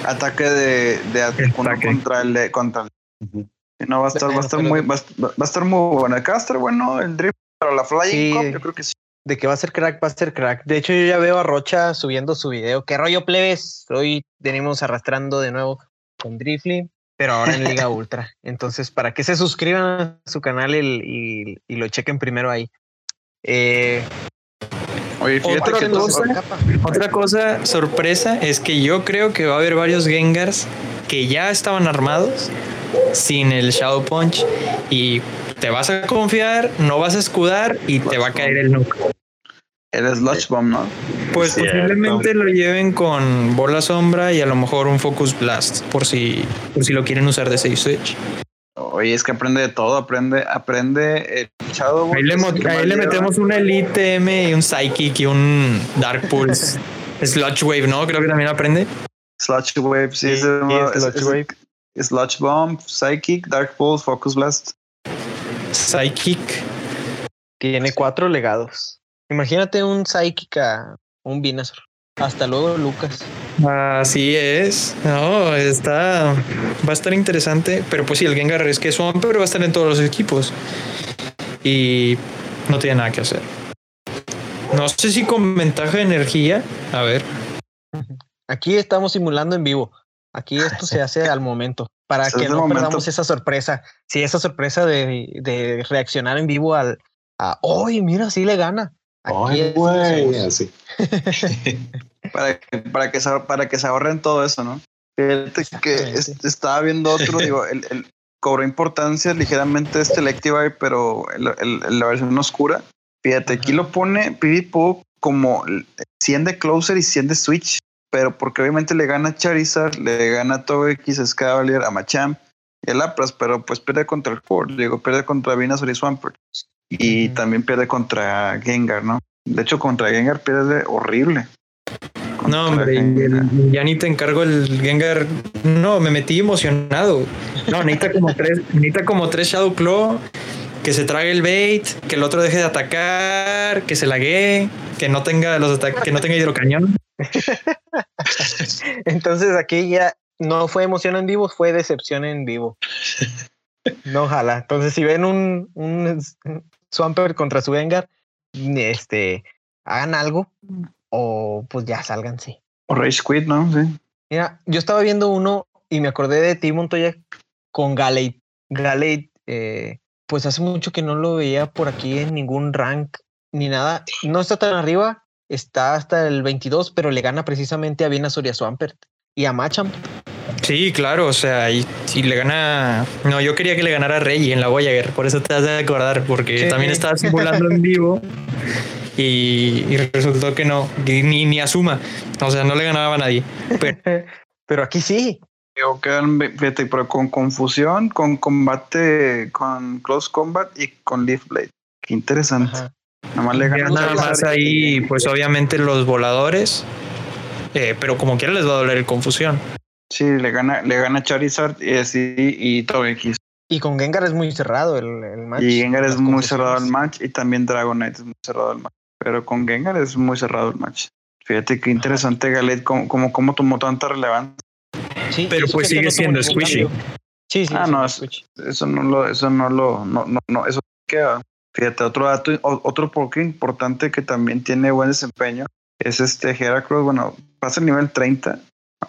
Ataque de, de Articuno Ataque. contra el de- contra el. No, va a estar, va a estar muy, va a, va a estar muy bueno. Acá va a estar bueno el drift para la Flying Sí. Cup, yo creo que sí. De que va a ser crack, va a ser crack. De hecho, yo ya veo a Rocha subiendo su video. ¿Qué rollo, plebes? Hoy venimos arrastrando de nuevo con Driftly, pero ahora en Liga Ultra. Entonces, para que se suscriban a su canal y, y- y lo chequen primero ahí. Eh, Oye, fíjate Otra que cosa- Otra cosa sorpresa es que yo creo que va a haber varios Gengars que ya estaban armados sin el Shadow Punch y te vas a confiar, no vas a escudar y te va a caer el nuke. El Sludge Bomb, ¿no? Pues Cierto. posiblemente lo lleven con bola sombra y a lo mejor un Focus Blast por si, por si lo quieren usar de 6 Switch. Oye, es que aprende de todo, aprende, aprende el Shadow Ahí le, ahí metemos una Elite M y un Psychic y un Dark Pulse. Sludge Wave, ¿no? Creo que también aprende. Sludge Wave, sí, Sí, es, sí, es es- Sludge es- Wave. Sludge Bomb, Psychic, Dark Pulse, Focus Blast. Psychic. tiene cuatro legados. Imagínate un Psychic a un Venusaur. Hasta luego, Lucas. Así es. No, está. Va a estar interesante. Pero pues sí, el Gengar es que es Swamp, pero va a estar en todos los equipos. Y no tiene nada que hacer. No sé si con ventaja de energía. A ver. Aquí estamos simulando en vivo. Aquí esto se hace al momento para que no momento. perdamos esa sorpresa. Sí, esa sorpresa de, de reaccionar en vivo al. A, ¡Uy, mira, sí le gana! Aquí Ay, güey, así. para que, para que, se, para que se ahorren todo eso, ¿no? Fíjate que estaba viendo otro, digo, el, el- cobró importancia ligeramente este Electivire, pero el- el- la versión oscura. Fíjate, aquí lo pone PvP como 100 de Closer y 100 de Switch, pero porque obviamente le gana Charizard, le gana Togekiss, Scavalier, a Machamp y a Lapras, pero pues pierde contra el Core, digo, pierde contra Venusaur y Swampert. Y también pierde contra Gengar, ¿no? De hecho, contra Gengar pierde horrible. No, hombre, el- ya ni te encargo el Gengar. No, me metí emocionado. No, necesita como tres, necesita como tres Shadow Claw, que se trague el bait, que el otro deje de atacar, que se laguee, que no tenga los ataques, que no tenga hidrocañón. Entonces aquí ya no fue emoción en vivo, fue decepción en vivo. No, ojalá. Entonces, si ven un, un Swampert contra su Gengar, este, hagan algo o pues ya sálganse. O Rage Quit, ¿no? Sí. Mira, yo estaba viendo uno y me acordé de ti, Montoya, con Galate. Galate, eh, pues hace mucho que no lo veía por aquí en ningún rank ni nada. No está tan arriba, está hasta el 22, pero le gana precisamente a Venusaur y a Swampert y a Machamp. Sí, claro, o sea, y si le gana. No, yo quería que le ganara a Rey en la Voyager, por eso te has de acordar, porque Sí. también estaba simulando en vivo y, y resultó que no, ni, ni a Suma, o sea, no le ganaba a nadie. Pero Pero aquí sí. Digo, quedan, pero con confusión, con combate, con close combat y con Leaf Blade. Qué interesante. Ajá. Nada más le ganan nada más y- ahí, pues obviamente los voladores, eh, pero como quiera les va a doler el confusión. Sí, le gana, le gana Charizard y así y Togekiss. Y con Gengar es muy cerrado el, el match. Y Gengar es muy cerrado el match y también Dragonite es muy cerrado el match. Pero con Gengar es muy cerrado el match. Fíjate qué interesante Galet, cómo, cómo, cómo tomó tanta relevancia. Sí, Pero eso pues sigue siendo squishy. Sí, sí. Ah, no, es- squishy. Eso no lo, eso no lo, no, no, no, eso queda. Fíjate, otro dato, otro poco importante que también tiene buen desempeño es este Heracross, bueno, pasa el nivel 30,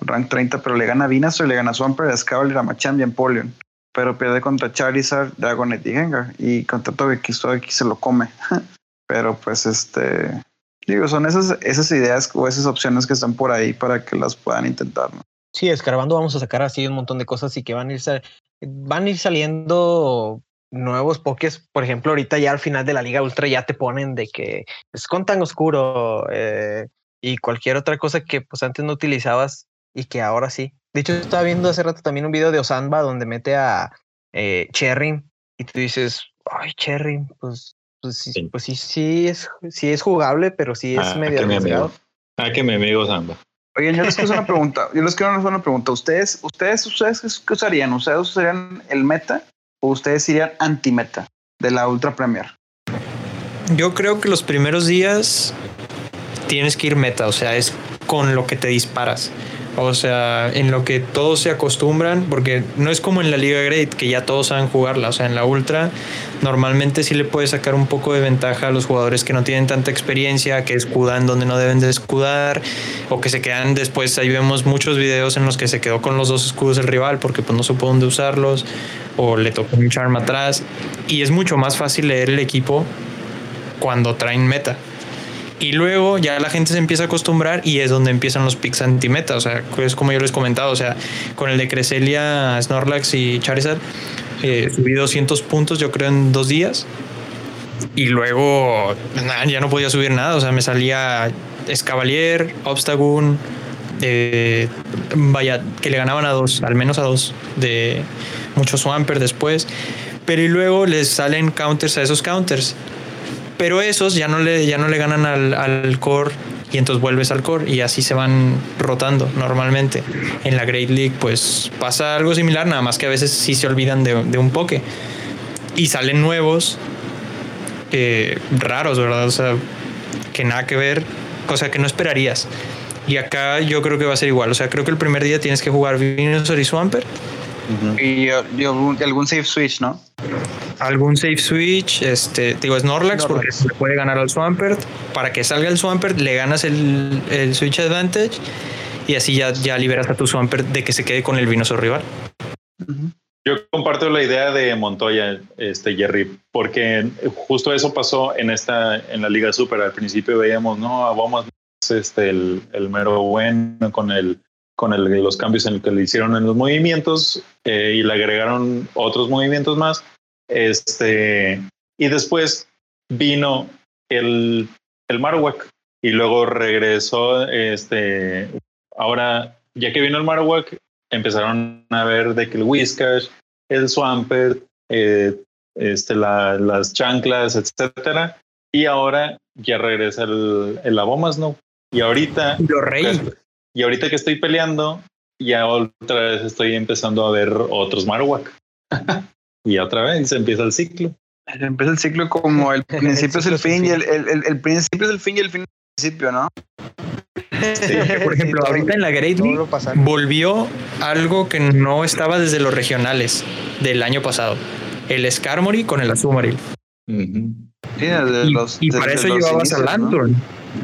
rank 30, pero le gana a Venusaur, le gana a Swampert, a Scavalier, a Machamp y a Empoleon. Pero pierde contra Charizard, Dragonite y Gengar. Y contra Togekiss, Togekiss se lo come. pero pues este, digo, son esas, esas ideas o esas opciones que están por ahí para que las puedan intentar, ¿no? Sí, escarbando vamos a sacar así un montón de cosas y que van a ir, van a ir saliendo nuevos pokés. Por ejemplo, ahorita ya al final de la Liga Ultra ya te ponen de que es con tan oscuro eh, y cualquier otra cosa que pues antes no utilizabas y que ahora sí. De hecho, estaba viendo hace rato también un video de Osanba donde mete a eh, Cherry y tú dices, ay, Cherry, pues pues sí, pues sí, sí es, sí es jugable, pero sí es Ah, medio arriesgado. Ah, que mi amigo Samba. Oigan, yo les quiero hacer una pregunta. Yo les quiero hacer una pregunta. ¿Ustedes, ustedes, ustedes qué- qué usarían? ¿Ustedes usarían el meta o ustedes irían anti-meta de la Ultra Premier? Yo creo que los primeros días tienes que ir meta, o sea, es con lo que te disparas. O sea, en lo que todos se acostumbran, porque no es como en la Liga Great, que ya todos saben jugarla. O sea, en la Ultra, normalmente sí le puedes sacar un poco de ventaja a los jugadores que no tienen tanta experiencia, que escudan donde no deben de escudar, o que se quedan después. Ahí vemos muchos videos en los que se quedó con los dos escudos el rival porque pues no supo dónde usarlos, o le tocó un charm atrás. Y es mucho más fácil leer el equipo cuando traen meta. Y luego ya la gente se empieza a acostumbrar y es donde empiezan los picks anti-meta. O sea, es como yo les comentaba. O sea, con el de Cresselia, Snorlax y Charizard, eh, subí 200 puntos, yo creo, en dos días. Y luego ya no podía subir nada. O sea, me salía Escavalier, Obstagoon, eh, vaya, que le ganaban a dos, al menos a dos, de muchos Swampert después. Pero y luego les salen counters a esos counters pero esos ya no le, ya no le ganan al, al core y entonces vuelves al core y así se van rotando normalmente. En la Great League pues pasa algo similar, nada más que a veces sí se olvidan de, de un poke y salen nuevos eh, raros, ¿verdad? O sea, que nada que ver, cosa que no esperarías. Y acá yo creo que va a ser igual, o sea, creo que el primer día tienes que jugar Venusaur y Swampert Y, uh, y algún, algún safe switch, ¿no? Algún safe switch, este, digo Snorlax, porque se puede ganar al Swampert. Para que salga el Swampert, le ganas el, el switch advantage y así ya, ya liberas a tu Swampert de que se quede con el Venusaur rival. Yo comparto la idea de Montoya, este Jerry, porque justo eso pasó en esta, en la Liga Super. Al principio veíamos, no, vamos, este, el, el mero bueno con el, con el, los cambios en el que le hicieron en los movimientos eh, y le agregaron otros movimientos más. Este, y después vino el, el Marowak y luego regresó, este, ahora, ya que vino el Marowak, empezaron a ver de que el Whiscash, el Swampert, eh, este, la- las chanclas, etcétera. Y ahora ya regresa el, el Abomas, ¿no? Y ahorita, Rey. y ahorita que estoy peleando, ya otra vez estoy empezando a ver otros Marowak. y otra vez se empieza el ciclo. Empieza el ciclo como el principio es el fin y el, el, el- el principio es el fin y el fin es el principio, ¿no? Por ejemplo, ahorita en la Great League volvió algo que no estaba desde los regionales del año pasado. El Skarmory con el Azumarill. Sí, desde Y, los, y para eso llevabas a. Lantern.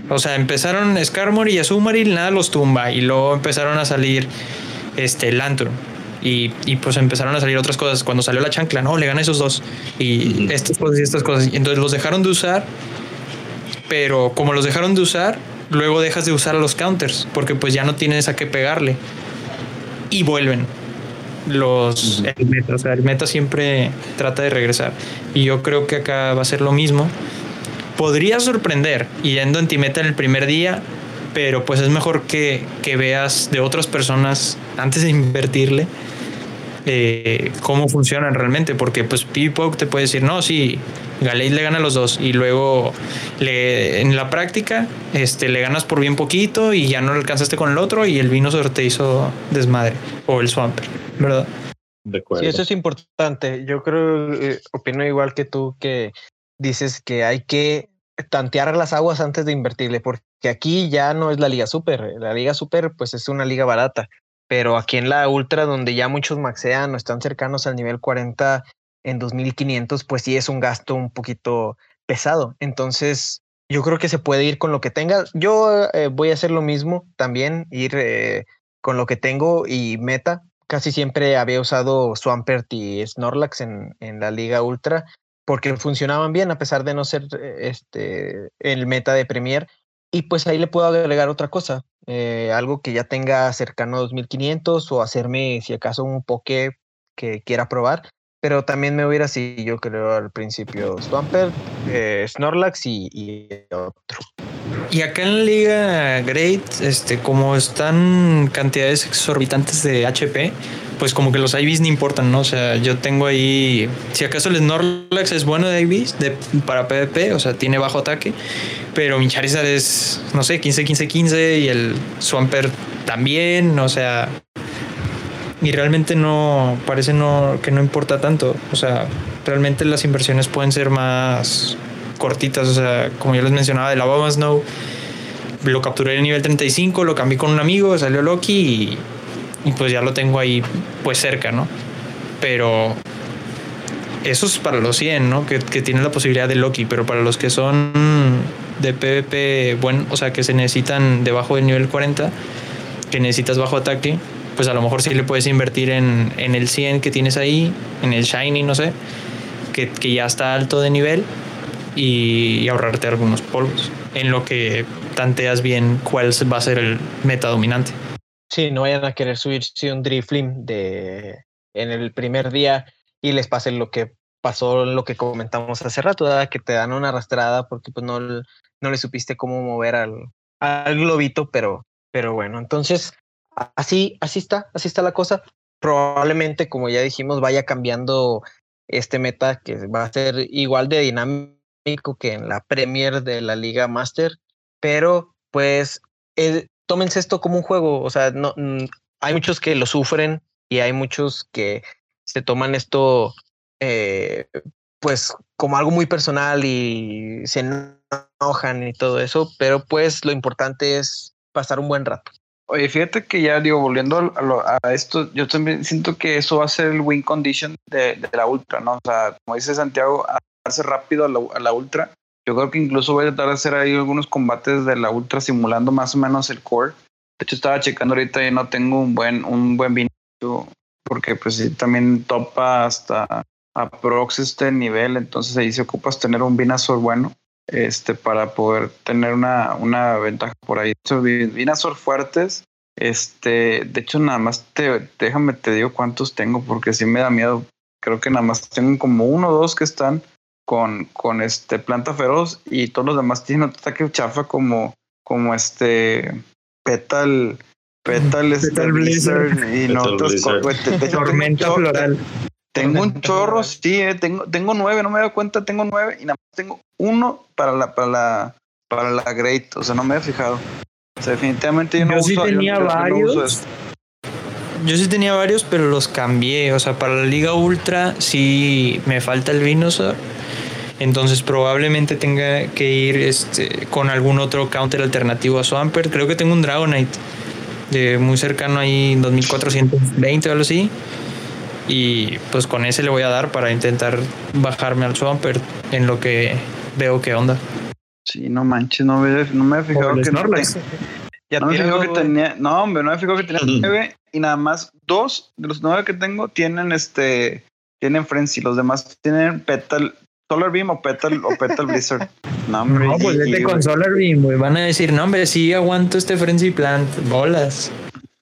O sea, empezaron Skarmory y Azumarill, nada los tumba. Y luego empezaron a salir este Lantern. Y, y pues empezaron a salir otras cosas. Cuando salió la chancla, no, le gana esos dos. Y estas cosas y estas cosas. Y entonces los dejaron de usar. Pero como los dejaron de usar, luego dejas de usar a los counters. Porque pues ya no tienes a qué pegarle. Y vuelven los el meta. O sea, el meta siempre trata de regresar. Y yo creo que acá va a ser lo mismo. Podría sorprender yendo antimeta en el primer día, pero pues es mejor que, que veas de otras personas antes de invertirle eh, cómo funcionan realmente, porque pues Pipoke te puede decir, no, sí, Galate le gana a los dos y luego le, en la práctica este, le ganas por bien poquito y ya no le alcanzaste con el otro y el vino te hizo desmadre o el Swampert, ¿verdad? De acuerdo. Sí, eso es importante. Yo creo, eh, opino igual que tú, que dices que hay que tantear las aguas antes de invertirle, porque aquí ya no es la Liga Super. La Liga Super, pues es una liga barata, pero aquí en la Ultra, donde ya muchos maxean o están cercanos al nivel 40 en 2500, pues sí es un gasto un poquito pesado. Entonces, yo creo que se puede ir con lo que tenga. Yo eh, voy a hacer lo mismo también, ir eh, con lo que tengo y meta. Casi siempre había usado Swampert y Snorlax en, en la Liga Ultra porque funcionaban bien a pesar de no ser eh, este el meta de Premier. Y pues ahí le puedo agregar otra cosa, eh, algo que ya tenga cercano a 2500 o hacerme si acaso un poke que quiera probar. Pero también me hubiera así, yo creo al principio, Swampert, eh, Snorlax y, y otro. Y acá en la liga Great, este, como están cantidades exorbitantes de HP, pues como que los IVs no importan, ¿no? O sea, yo tengo ahí, si acaso el Snorlax es bueno de IVs de, para PvP, o sea, tiene bajo ataque, pero mi Charizard es, no sé, 15, 15, 15 y el Swampert también, o sea, y realmente no, parece no, que no importa tanto, o sea, realmente las inversiones pueden ser más cortitas, o sea, como yo les mencionaba de la Baba Snow, lo capturé en nivel 35, lo cambié con un amigo, salió Loki y y pues ya lo tengo ahí pues cerca, ¿no? Pero eso es para los 100, ¿no? Que, que tienen la posibilidad de Loki, pero para los que son de PvP, bueno, o sea, que se necesitan debajo del nivel 40, que necesitas bajo ataque, pues a lo mejor sí le puedes invertir en, en el 100 que tienes ahí, en el Shiny, no sé, que, que ya está alto de nivel y, y ahorrarte algunos polvos, en lo que tanteas bien cuál va a ser el meta dominante. Sí, no vayan a querer subirse un Driflim de en el primer día y les pase lo que pasó, lo que comentamos hace rato, que te dan una arrastrada porque pues no, no le supiste cómo mover al, al globito, pero, pero bueno, entonces así, así está, así está la cosa. Probablemente, como ya dijimos, vaya cambiando este meta que va a ser igual de dinámico que en la Premier de la Liga Master, pero pues tómense esto como un juego, o sea, no, mm, hay muchos que lo sufren y hay muchos que se toman esto eh, pues como algo muy personal y se enojan y todo eso, pero pues lo importante es pasar un buen rato. Oye, fíjate que ya digo, volviendo a, a, esto, yo también siento que eso va a ser el win condition de, la ultra, ¿no? O sea, como dice Santiago, hace rápido a la ultra yo creo que incluso voy a tratar de hacer ahí algunos combates de la ultra simulando más o menos el core. De hecho, estaba checando ahorita y no tengo un buen, un buen vino porque pues sí, también topa hasta aprox este nivel, entonces ahí se ocupas tener un Vinazor bueno este, para poder tener una, una ventaja por ahí. Vinazor fuertes, este, de hecho nada más te, déjame te digo cuántos tengo porque sí me da miedo. Creo que nada más tengo como uno o dos que están con, con este planta feroz y todos los demás tienen otro ataque chafa como, como este petal petal, este, blizzard, y no otros tormenta floral. tengo un chorro sí eh, tengo tengo nueve no me doy cuenta tengo nueve y nada más tengo uno para la para la para la great o sea no me he fijado. O sea, definitivamente yo no sí tenía varios. yo sí tenía varios, pero los cambié. O sea, para la Liga Ultra sí me falta el Venusaur entonces probablemente tenga que ir este, con algún otro counter alternativo a Swampert. Creo que tengo un Dragonite de muy cercano ahí, 2420 o algo así. Y pues con ese le voy a dar para intentar bajarme al Swampert en lo que veo que onda. Sí, no manches, no me, no me he fijado que, no, ya no me fijado que tenía, no hombre, no me he fijado que tenía nueve y nada más dos de los nueve que tengo tienen este, tienen Frenzy, los demás tienen Petal, Solar Beam o Petal o Petal Blizzard. No, hombre, no pues vete con Solar Beam, güey. Van a decir, no, hombre, sí aguanto este Frenzy Plant. Bolas.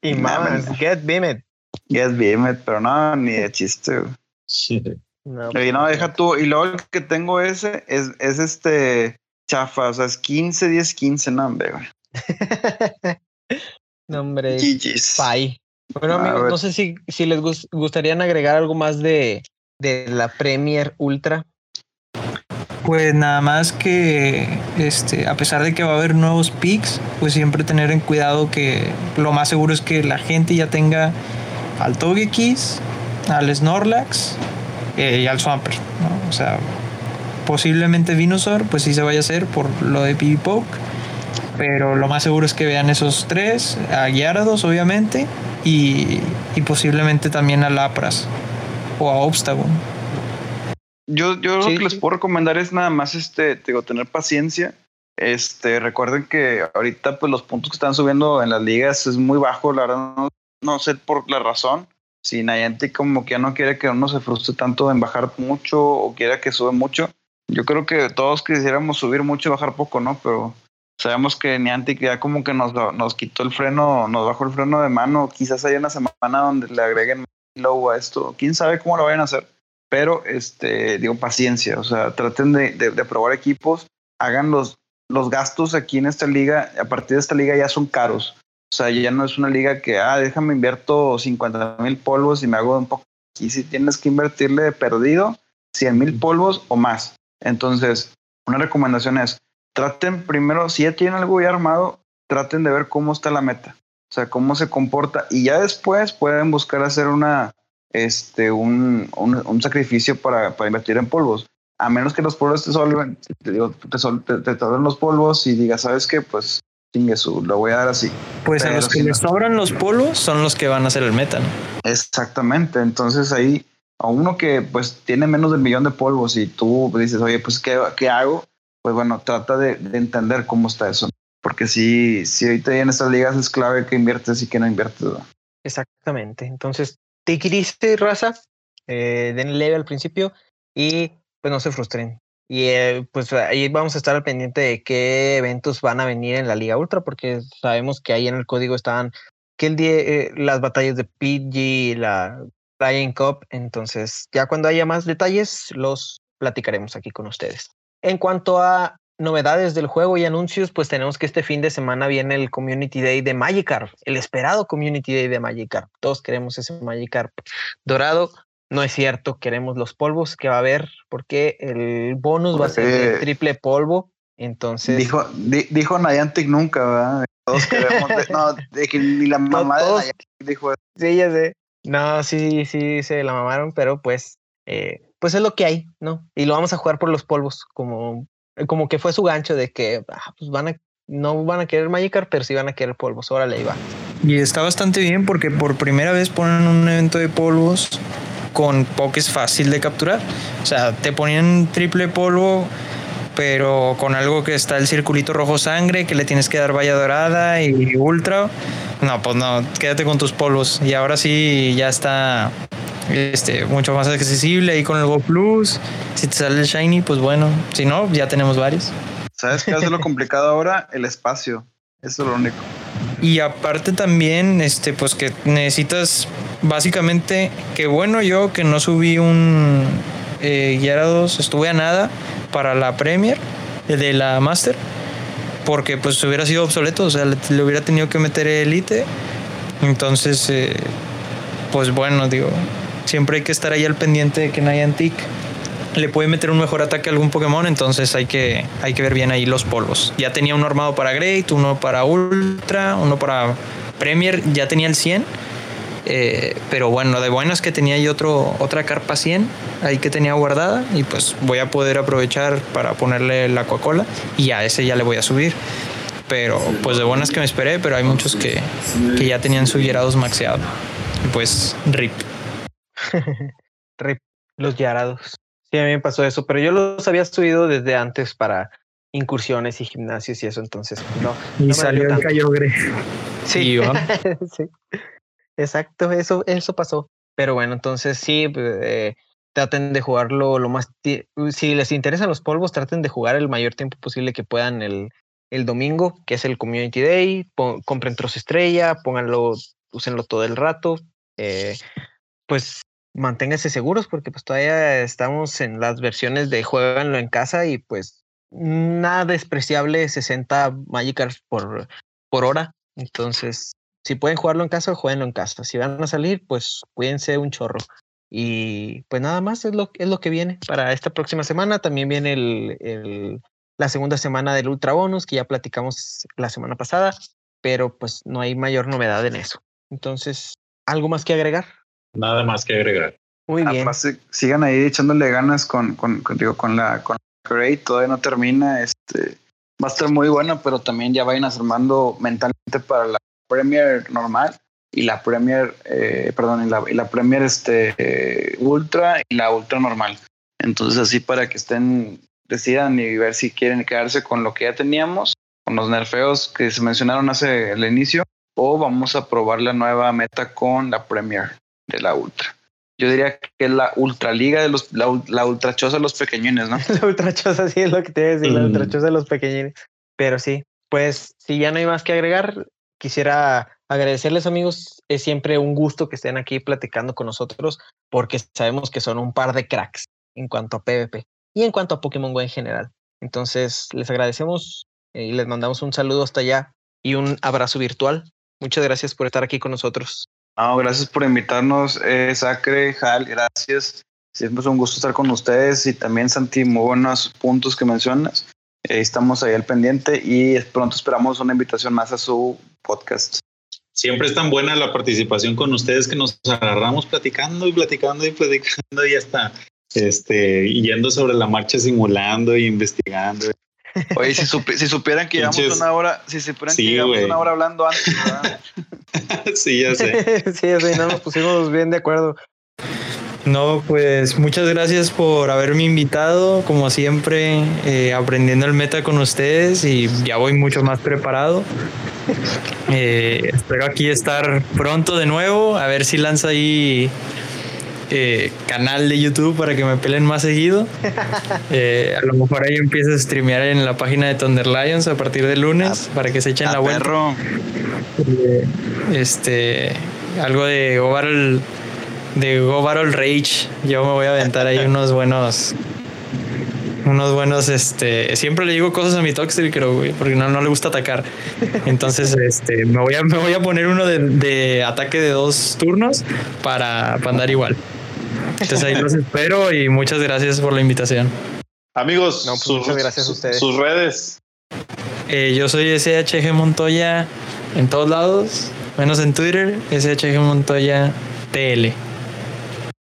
Y mames, Get Beamed. Get Beamed, pero no, ni de chiste, güey. Sí. No, y no, deja tú. Y luego el que tengo ese es, es este chafa, o sea, es 15, 10, 15, no, hombre, güey. no, hombre. Pai. Bueno, amigos, no sé si, si les gustaría agregar algo más de, de la Premier Ultra. Pues nada más que este, a pesar de que va a haber nuevos picks, pues siempre tener en cuidado que lo más seguro es que la gente ya tenga al Togekiss, al Snorlax eh, y al Swampert. O sea, posiblemente Venusaur, pues sí se vaya a hacer por lo de Poke. Pero lo más seguro es que vean esos tres, a Gyarados obviamente, y, y posiblemente también a Lapras o a Obstagoon. Yo, yo lo que les puedo recomendar es nada más este, digo, tener paciencia. Este, recuerden que ahorita pues los puntos que están subiendo en las ligas es muy bajo, la verdad no, no sé por la razón. Si Niantic como que ya no quiere que uno se frustre tanto en bajar mucho o quiera que sube mucho. Yo creo que todos quisiéramos subir mucho y bajar poco, ¿no? Pero sabemos que Niantic ya como que nos, nos quitó el freno, nos bajó el freno de mano. Quizás haya una semana donde le agreguen low a esto. Quién sabe cómo lo vayan a hacer pero este, digo, paciencia, o sea, traten de, de, probar equipos, hagan los, los gastos aquí en esta liga, a partir de esta liga ya son caros. O sea, ya no es una liga que, ah, déjame invierto 50 mil polvos y me hago un poco. Y si tienes que invertirle de perdido 100 mil polvos o más. Entonces, una recomendación es, traten primero, si ya tienen algo ya armado, traten de ver cómo está la meta. O sea, cómo se comporta. Y ya después pueden buscar hacer una, este, un, un, sacrificio para, para, invertir en polvos. A menos que los polvos te solven, te, digo, te, te, te los polvos y digas, ¿sabes qué? Pues chingue su, lo voy a dar así. Pues a los que les sobran los polvos son los que van a hacer el meta, ¿no? Exactamente. Entonces ahí, a uno que pues tiene menos del millón de polvos y tú dices, oye, pues ¿qué, qué hago? Pues bueno, trata de, de entender cómo está eso. Porque si, si ahorita en estas ligas es clave que inviertes y que no inviertes. Exactamente. Entonces, te y raza, eh, den leve al principio y pues no se frustren. Y eh, pues ahí vamos a estar al pendiente de qué eventos van a venir en la Liga Ultra, porque sabemos que ahí en el código estaban que el día, eh, las batallas de PG, la Flying Cup. Entonces, ya cuando haya más detalles, los platicaremos aquí con ustedes. En cuanto a novedades del juego y anuncios, pues tenemos que este fin de semana viene el Community Day de Magikarp, el esperado Community Day de Magikarp. Todos queremos ese Magikarp dorado. No es cierto, queremos los polvos que va a haber, porque el bonus va a ser de triple polvo. Entonces. Dijo, dijo Niantic nunca, ¿verdad? Todos queremos. no, de que ni la mamá de Niantic dijo eso. Sí, ya sé. No, sí, sí, se la mamaron, pero pues. Eh, pues es lo que hay, ¿no? Y lo vamos a jugar por los polvos, como como que fue su gancho de que ah, pues van a, no van a querer Magikarp, pero sí van a querer polvos. Órale, ahí va. Y está bastante bien porque por primera vez ponen un evento de polvos con Pokés fácil de capturar. O sea, te ponían triple polvo, pero con algo que está el circulito rojo sangre, que le tienes que dar valla dorada y ultra. No, pues no, quédate con tus polvos. Y ahora sí ya está este, mucho más accesible ahí con el Go Plus. Si te sale el Shiny, pues bueno. Si no, ya tenemos varios. ¿Sabes qué hace lo complicado ahora? El espacio. Eso es lo único. Y aparte también, este, pues que necesitas básicamente, que bueno yo que no subí un eh, Gyarados, estuve a nada para la Premier de la Master, porque pues hubiera sido obsoleto, o sea, le, hubiera tenido que meter Elite. Entonces, eh, pues bueno, digo, siempre hay que estar ahí al pendiente de que Niantic le puede meter un mejor ataque a algún Pokémon, entonces hay que, hay que ver bien ahí los polvos. Ya tenía uno armado para Great, uno para Ultra, uno para Premier, ya tenía el 100. Eh, pero bueno, de bueno es que tenía ahí otro, otra carpa 100 ahí que tenía guardada y pues voy a poder aprovechar para ponerle la Coca-Cola y a ese ya le voy a subir. Pero pues de buenas que me esperé, pero hay muchos que, que ya tenían su maxeado. Pues rip. Los yarados. Sí, a mí me pasó eso, pero yo los había subido desde antes para incursiones y gimnasios y eso, entonces no. Y salió el cayogre. Sí. sí. Exacto, eso, eso pasó. Pero bueno, entonces sí, pues, eh, traten de jugarlo lo más. Si les interesan los polvos, traten de jugar el mayor tiempo posible que puedan el, el domingo, que es el Community Day. compren trozo estrella, pónganlo, úsenlo todo el rato. Eh, pues manténganse seguros porque pues todavía estamos en las versiones de jueganlo en casa y pues nada despreciable 60 Magikarps por, por hora. Entonces, si pueden jugarlo en casa, jueguenlo en casa. Si van a salir, pues cuídense un chorro. Y pues nada más es lo, es lo que viene para esta próxima semana. También viene el, el, la segunda semana del Ultra Bonus que ya platicamos la semana pasada, pero pues no hay mayor novedad en eso. Entonces, ¿algo más que agregar? Nada más que agregar. Muy bien. sigan ahí echándole ganas con, con, con la con Great, todavía no termina. Este va a estar muy bueno, pero también ya vayan armando mentalmente para la Premier normal y la Premier, eh, perdón, y la, y la Premier este, Ultra y la Ultra normal. Entonces así para que estén, decidan y ver si quieren quedarse con lo que ya teníamos, con los nerfeos que se mencionaron hace el inicio, o vamos a probar la nueva meta con la Premier de la Ultra. Yo diría que es la ultraliga de los, la, la ultrachosa de los pequeñines, ¿no? la ultrachosa, sí es lo que te iba a decir, la ultrachosa de los pequeñines. Pero sí, pues si ya no hay más que agregar, quisiera agradecerles amigos, es siempre un gusto que estén aquí platicando con nosotros porque sabemos que son un par de cracks en cuanto a PvP y en cuanto a Pokémon Go en general. Entonces les agradecemos y les mandamos un saludo hasta allá y un abrazo virtual Muchas gracias por estar aquí con nosotros. No, gracias por invitarnos, eh, Sacre, Hal, gracias. Siempre es un gusto estar con ustedes y también Santi, muy buenos puntos que mencionas. Eh, estamos ahí al pendiente y pronto esperamos una invitación más a su podcast. Siempre es tan buena la participación con ustedes que nos agarramos platicando y platicando y platicando y hasta este, yendo sobre la marcha simulando e investigando. Oye, si, si supieran que llevamos una hora, si supieran que llevamos una hora hablando antes, sí, ya sé. sí, ya sé, no nos pusimos bien de acuerdo. No, pues muchas gracias por haberme invitado, como siempre, eh, aprendiendo el meta con ustedes y ya voy mucho más preparado. Eh, espero aquí estar pronto de nuevo, a ver si lanza ahí eh, canal de YouTube para que me peleen más seguido. a lo mejor ahí empiezo a streamear en la página de Thunder Lions a partir de lunes ah, para que se echen la vuelta. este, algo de Overall de Go Battle Rage. Yo me voy a aventar ahí unos buenos. Unos buenos, este. Siempre le digo cosas a mi Toxic, creo, güey, porque no, no le gusta atacar. Entonces, este, me voy a, me voy a poner uno de, ataque de dos turnos para, andar igual. Entonces ahí los espero y muchas gracias por la invitación. Amigos, pues muchas gracias a ustedes. Sus redes. Eh, yo soy SHG Montoya en todos lados, menos en Twitter, SHG Montoya TL.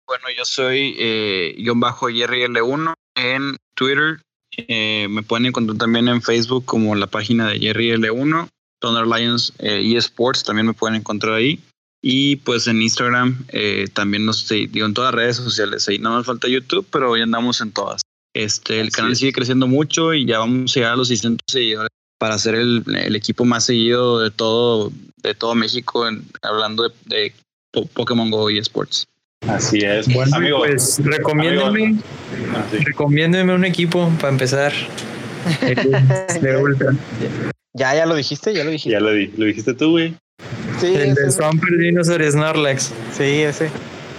Bueno, yo soy eh, guion bajo Jerry L1 en Twitter. Eh, me pueden encontrar también en Facebook como la página de Jerry L1. Thunder Lions eh, eSports también me pueden encontrar ahí. Y pues en Instagram eh, también nos digo en todas las redes sociales. Ahí no nos falta YouTube, pero hoy andamos en todas. Este, el canal sigue creciendo mucho y ya vamos a llegar a los 600 seguidores para ser el, el equipo más seguido de todo, de todo México, hablando de, de Pokémon Go y eSports. Así es. Bueno, amigo, pues recomiéndeme, recomiéndeme un equipo para empezar. de Ultra. Ya, ya lo dijiste, ya lo dijiste. Ya lo, lo dijiste tú, güey. Sí, el de Swamper Dinosaur Snorlax. Sí, ese.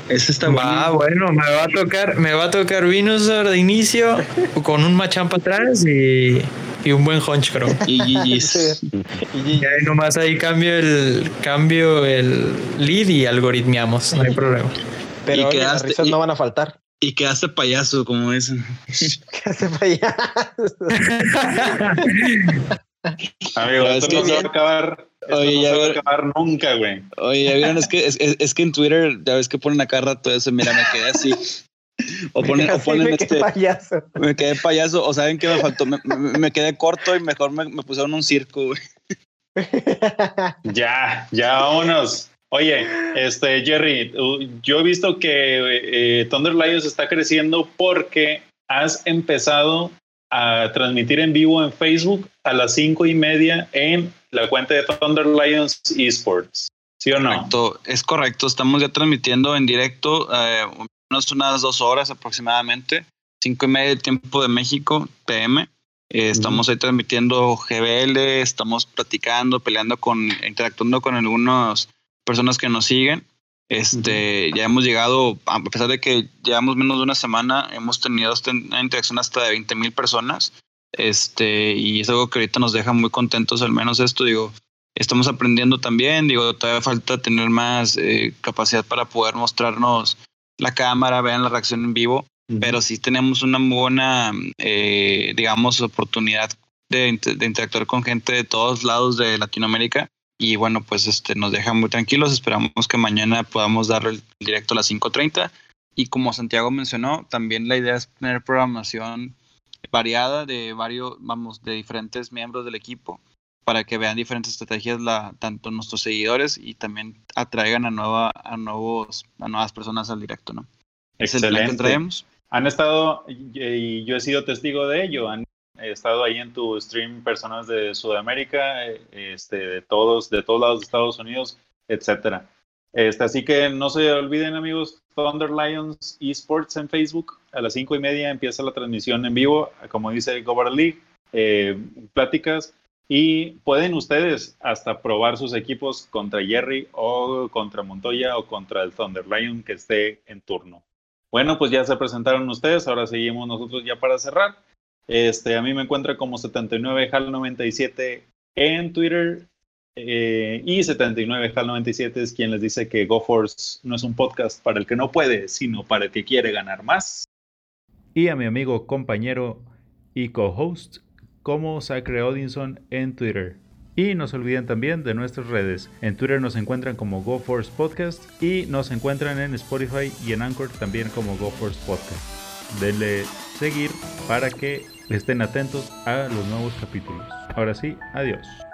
Ese está bueno. Ah, bueno, me va a tocar, me va a tocar Venusaur de inicio con un Machamp atrás y, y un buen Honchcrow. Y, y, y, ahí nomás ahí cambio el cambio el lead y algoritmiamos, no hay problema. Pero y quedaste, las no van a faltar. Y quedaste payaso, como dicen. quedaste payaso. Amigo, esto no se va a acabar. Oye, ya no se va a acabar nunca, güey. Oye, ya vieron, es que, es, es, que en Twitter, ya ves que ponen acá rato eso, mira, me quedé así. O ponen, o ponen me este. Quedé payaso. Me quedé payaso. O saben que me faltó. Me, me, quedé corto y mejor me, me pusieron un circo, güey. ya, ya, vámonos. Oye, este Jerry, yo he visto que eh, Thunder Lions está creciendo porque has empezado a transmitir en vivo en Facebook a las cinco y media en la cuenta de Thunder Lions Esports. ¿Sí o no? Es correcto. Estamos ya transmitiendo en directo eh, unas, unas dos horas aproximadamente, cinco y media de tiempo de México, PM. Eh, estamos ahí transmitiendo GBL, estamos platicando, peleando con, interactuando con algunos personas que nos siguen. Este, ya hemos llegado, a pesar de que llevamos menos de una semana, hemos tenido una interacción hasta de 20 mil personas. Este, y es algo que ahorita nos deja muy contentos, al menos esto, digo, estamos aprendiendo también, digo, todavía falta tener más eh, capacidad para poder mostrarnos la cámara, vean la reacción en vivo, pero sí tenemos una buena, eh, digamos, oportunidad de, de interactuar con gente de todos lados de Latinoamérica y bueno, pues este, nos deja muy tranquilos. Esperamos que mañana podamos dar el directo a las 5.30. Y como Santiago mencionó, también la idea es tener programación variada de varios, vamos, de diferentes miembros del equipo para que vean diferentes estrategias la, tanto nuestros seguidores y también atraigan a, nueva, a, nuevos, a nuevas personas al directo, ¿no? Excelente. Es el Han estado, y yo he sido testigo de ello, han He estado ahí en tu stream personas de Sudamérica, eh, este, de todos, de todos lados de Estados Unidos, etcétera. Este, así que no se olviden, amigos, Thunder Lions Esports en Facebook. A las cinco y media empieza la transmisión en vivo, como dice Gobar League, eh, pláticas. Y pueden ustedes hasta probar sus equipos contra Jerry o contra Montoya o contra el Thunder Lion que esté en turno. Bueno, pues ya se presentaron ustedes, ahora seguimos nosotros ya para cerrar. Este, a mí me encuentra como 79HAL97 en Twitter. Eh, y 79 HAL 97 es quien les dice que GoForce no es un podcast para el que no puede, sino para el que quiere ganar más. Y a mi amigo, compañero y co-host como Sacre Odinson en Twitter. Y no se olviden también de nuestras redes. En Twitter nos encuentran como GoForce Podcast y nos encuentran en Spotify y en Anchor también como GoForce Podcast. Denle seguir para que estén atentos a los nuevos capítulos. Ahora sí, adiós.